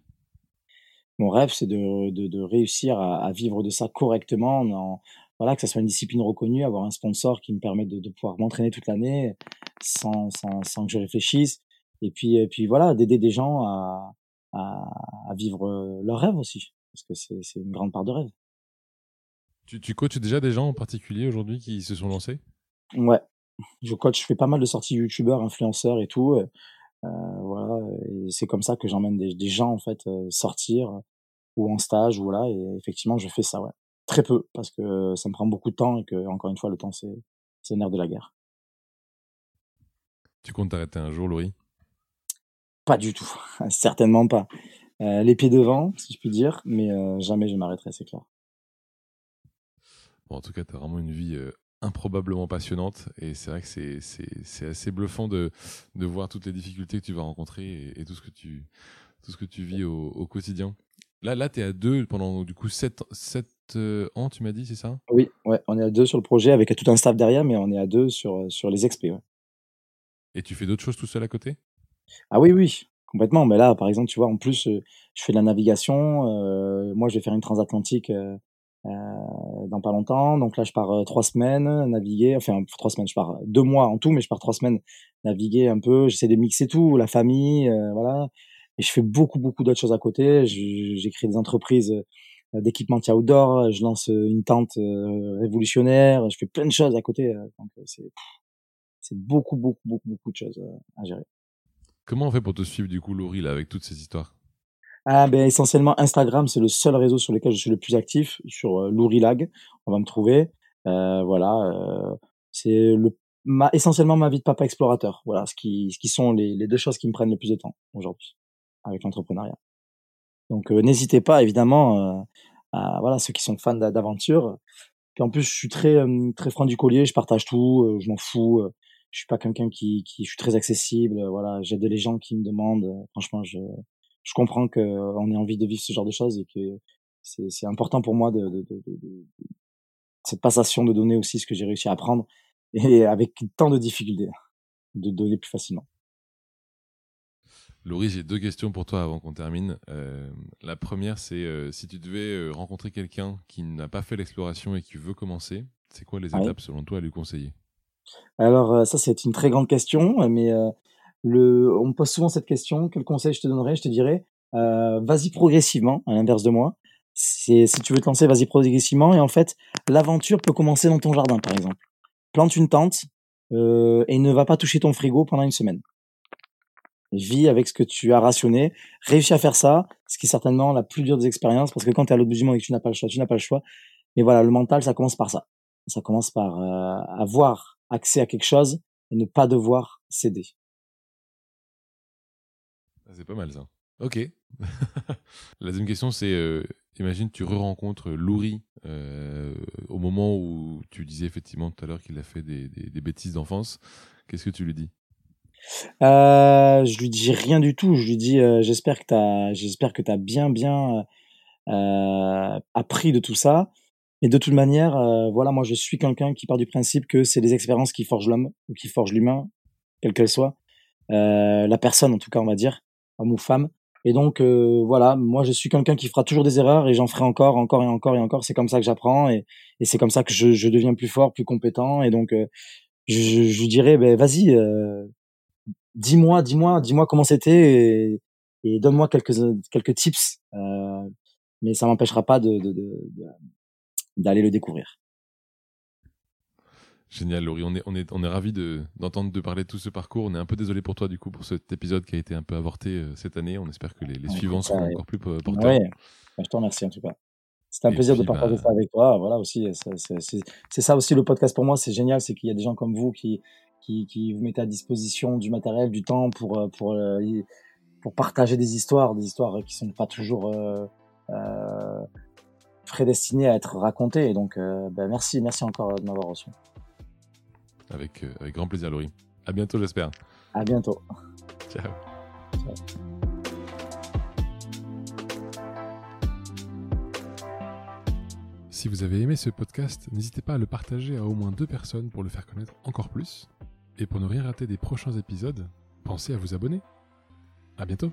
Mon rêve, c'est de, de, de réussir à, à, vivre de ça correctement, en, voilà, que ça soit une discipline reconnue, avoir un sponsor qui me permette de, de pouvoir m'entraîner toute l'année sans, sans, sans, que je réfléchisse, et puis, et puis voilà, d'aider des gens à, à, à, vivre leur rêve aussi, parce que c'est une grande part de rêve. Tu, tu coaches déjà des gens en particulier aujourd'hui qui se sont lancés? Ouais, je coach, je fais pas mal de sorties youtubeurs, influenceurs et tout. Euh, voilà, et c'est comme ça que j'emmène des, des, gens en fait euh, sortir ou en stage ou voilà, et effectivement je fais ça, ouais. Très peu parce que ça me prend beaucoup de temps et que encore une fois le temps c'est c'est nerf de la guerre. Tu comptes t'arrêter un jour, Laurie? Pas du tout, [LAUGHS] certainement pas. Euh, les pieds devant, si je puis dire, mais euh, jamais je m'arrêterai, c'est clair. Bon, en tout cas, tu as vraiment une vie improbablement passionnante et c'est vrai que c'est, c'est, assez bluffant de, de voir toutes les difficultés que tu vas rencontrer et, tout ce que tu tout ce que tu vis au, au quotidien. Là là tu es à deux pendant du coup sept, sept euh, ans tu m'as dit c'est ça? Oui, ouais, on est à deux sur le projet avec tout un staff derrière mais on est à deux sur sur les expés. Et tu fais d'autres choses tout seul à côté? Ah oui oui, complètement, mais là par exemple, tu vois en plus euh, je fais de la navigation, euh, moi je vais faire une transatlantique euh, dans pas longtemps. Donc là, je pars euh, trois semaines naviguer, enfin trois semaines, je pars deux mois en tout, mais je pars trois semaines naviguer un peu. J'essaie de mixer tout, la famille, euh, voilà. Et je fais beaucoup, beaucoup d'autres choses à côté. Créé des entreprises d'équipementier outdoor, je lance une tente révolutionnaire, je fais plein de choses à côté. c'est beaucoup, beaucoup, beaucoup, beaucoup de choses à gérer. Comment on fait pour te suivre du coup, Laurie, là, avec toutes ces histoires? Ah ben essentiellement Instagram, c'est le seul réseau sur lequel je suis le plus actif. Sur euh, Lourilag, on va me trouver. Euh, voilà, euh, c'est le ma, essentiellement ma vie de papa explorateur. Voilà, ce qui, ce qui sont les, les deux choses qui me prennent le plus de temps aujourd'hui avec l'entrepreneuriat. Donc euh, n'hésitez pas évidemment euh, à voilà ceux qui sont fans d'aventure. Puis en plus je suis très très franc du collier, je partage tout, je m'en fous. je suis pas quelqu'un qui, qui je suis très accessible. Voilà, j'aide les gens qui me demandent. Franchement, je je comprends qu'on ait envie de vivre ce genre de choses et que c'est important pour moi de, de, de, de, cette passation de donner aussi ce que j'ai réussi à apprendre et avec tant de difficultés de donner plus facilement. Laurie, j'ai deux questions pour toi avant qu'on termine. Euh, la première, c'est euh, si tu devais euh, rencontrer quelqu'un qui n'a pas fait l'exploration et qui veut commencer, c'est quoi les étapes selon toi à lui conseiller? Alors ça, c'est une très grande question, mais le, on me pose souvent cette question. Quel conseil je te donnerais? Je te dirais, euh, vas-y progressivement, à l'inverse de moi. Si tu veux te lancer, vas-y progressivement. Et en fait, l'aventure peut commencer dans ton jardin, par exemple. Plante une tente euh, et ne va pas toucher ton frigo pendant une semaine. Vis avec ce que tu as rationné. Réussis à faire ça, ce qui est certainement la plus dure des expériences, parce que quand tu à l'autre du monde et que tu n'as pas le choix, tu n'as pas le choix. Mais voilà, le mental, ça commence par ça. Ça commence par euh, avoir accès à quelque chose et ne pas devoir céder. C'est pas mal ça. Ok. [LAUGHS] la deuxième question, c'est euh, imagine tu re-rencontres Louri euh, au moment où tu disais effectivement tout à l'heure qu'il a fait des, des, bêtises d'enfance. Qu'est-ce que tu lui dis? Euh, Je lui dis rien du tout. Je lui dis euh, j'espère que tu as j'espère que as bien bien euh, appris de tout ça. Et de toute manière, voilà, moi je suis quelqu'un qui part du principe que c'est les expériences qui forgent l'homme ou qui forgent l'humain, quelle qu'elle soit, la personne en tout cas, on va dire homme ou femme. Et donc euh, voilà, moi je suis quelqu'un qui fera toujours des erreurs et j'en ferai encore, encore et encore et encore. C'est comme ça que j'apprends et, et c'est comme ça que je, je, deviens plus fort, plus compétent. Et donc euh, je, je dirais, ben vas-y, euh, dis-moi, dis-moi, dis-moi comment c'était et, et donne-moi quelques quelques tips. Euh, mais ça m'empêchera pas de, de, de, d'aller le découvrir. Génial, Laurie. On est, on est, on est ravis d'entendre de, parler de tout ce parcours. On est un peu désolé pour toi, du coup, pour cet épisode qui a été un peu avorté euh, cette année. On espère que les, les suivants seront encore plus porteurs. Ouais, bah, je te remercie en tout cas. C'était un plaisir de partager bah ça avec toi. Voilà aussi, c'est ça aussi le podcast pour moi. C'est génial, c'est qu'il y a des gens comme vous qui, qui, qui vous mettez à disposition du matériel, du temps pour, euh, pour, euh, pour partager des histoires, des histoires qui sont pas toujours euh, prédestinées à être racontées. Et donc, ben merci, merci encore de m'avoir reçu. Avec, euh, avec grand plaisir, Laurie. À bientôt, j'espère. À bientôt. Ciao. Si vous avez aimé ce podcast, n'hésitez pas à le partager à au moins deux personnes pour le faire connaître encore plus. Et pour ne rien rater des prochains épisodes, pensez à vous abonner. À bientôt.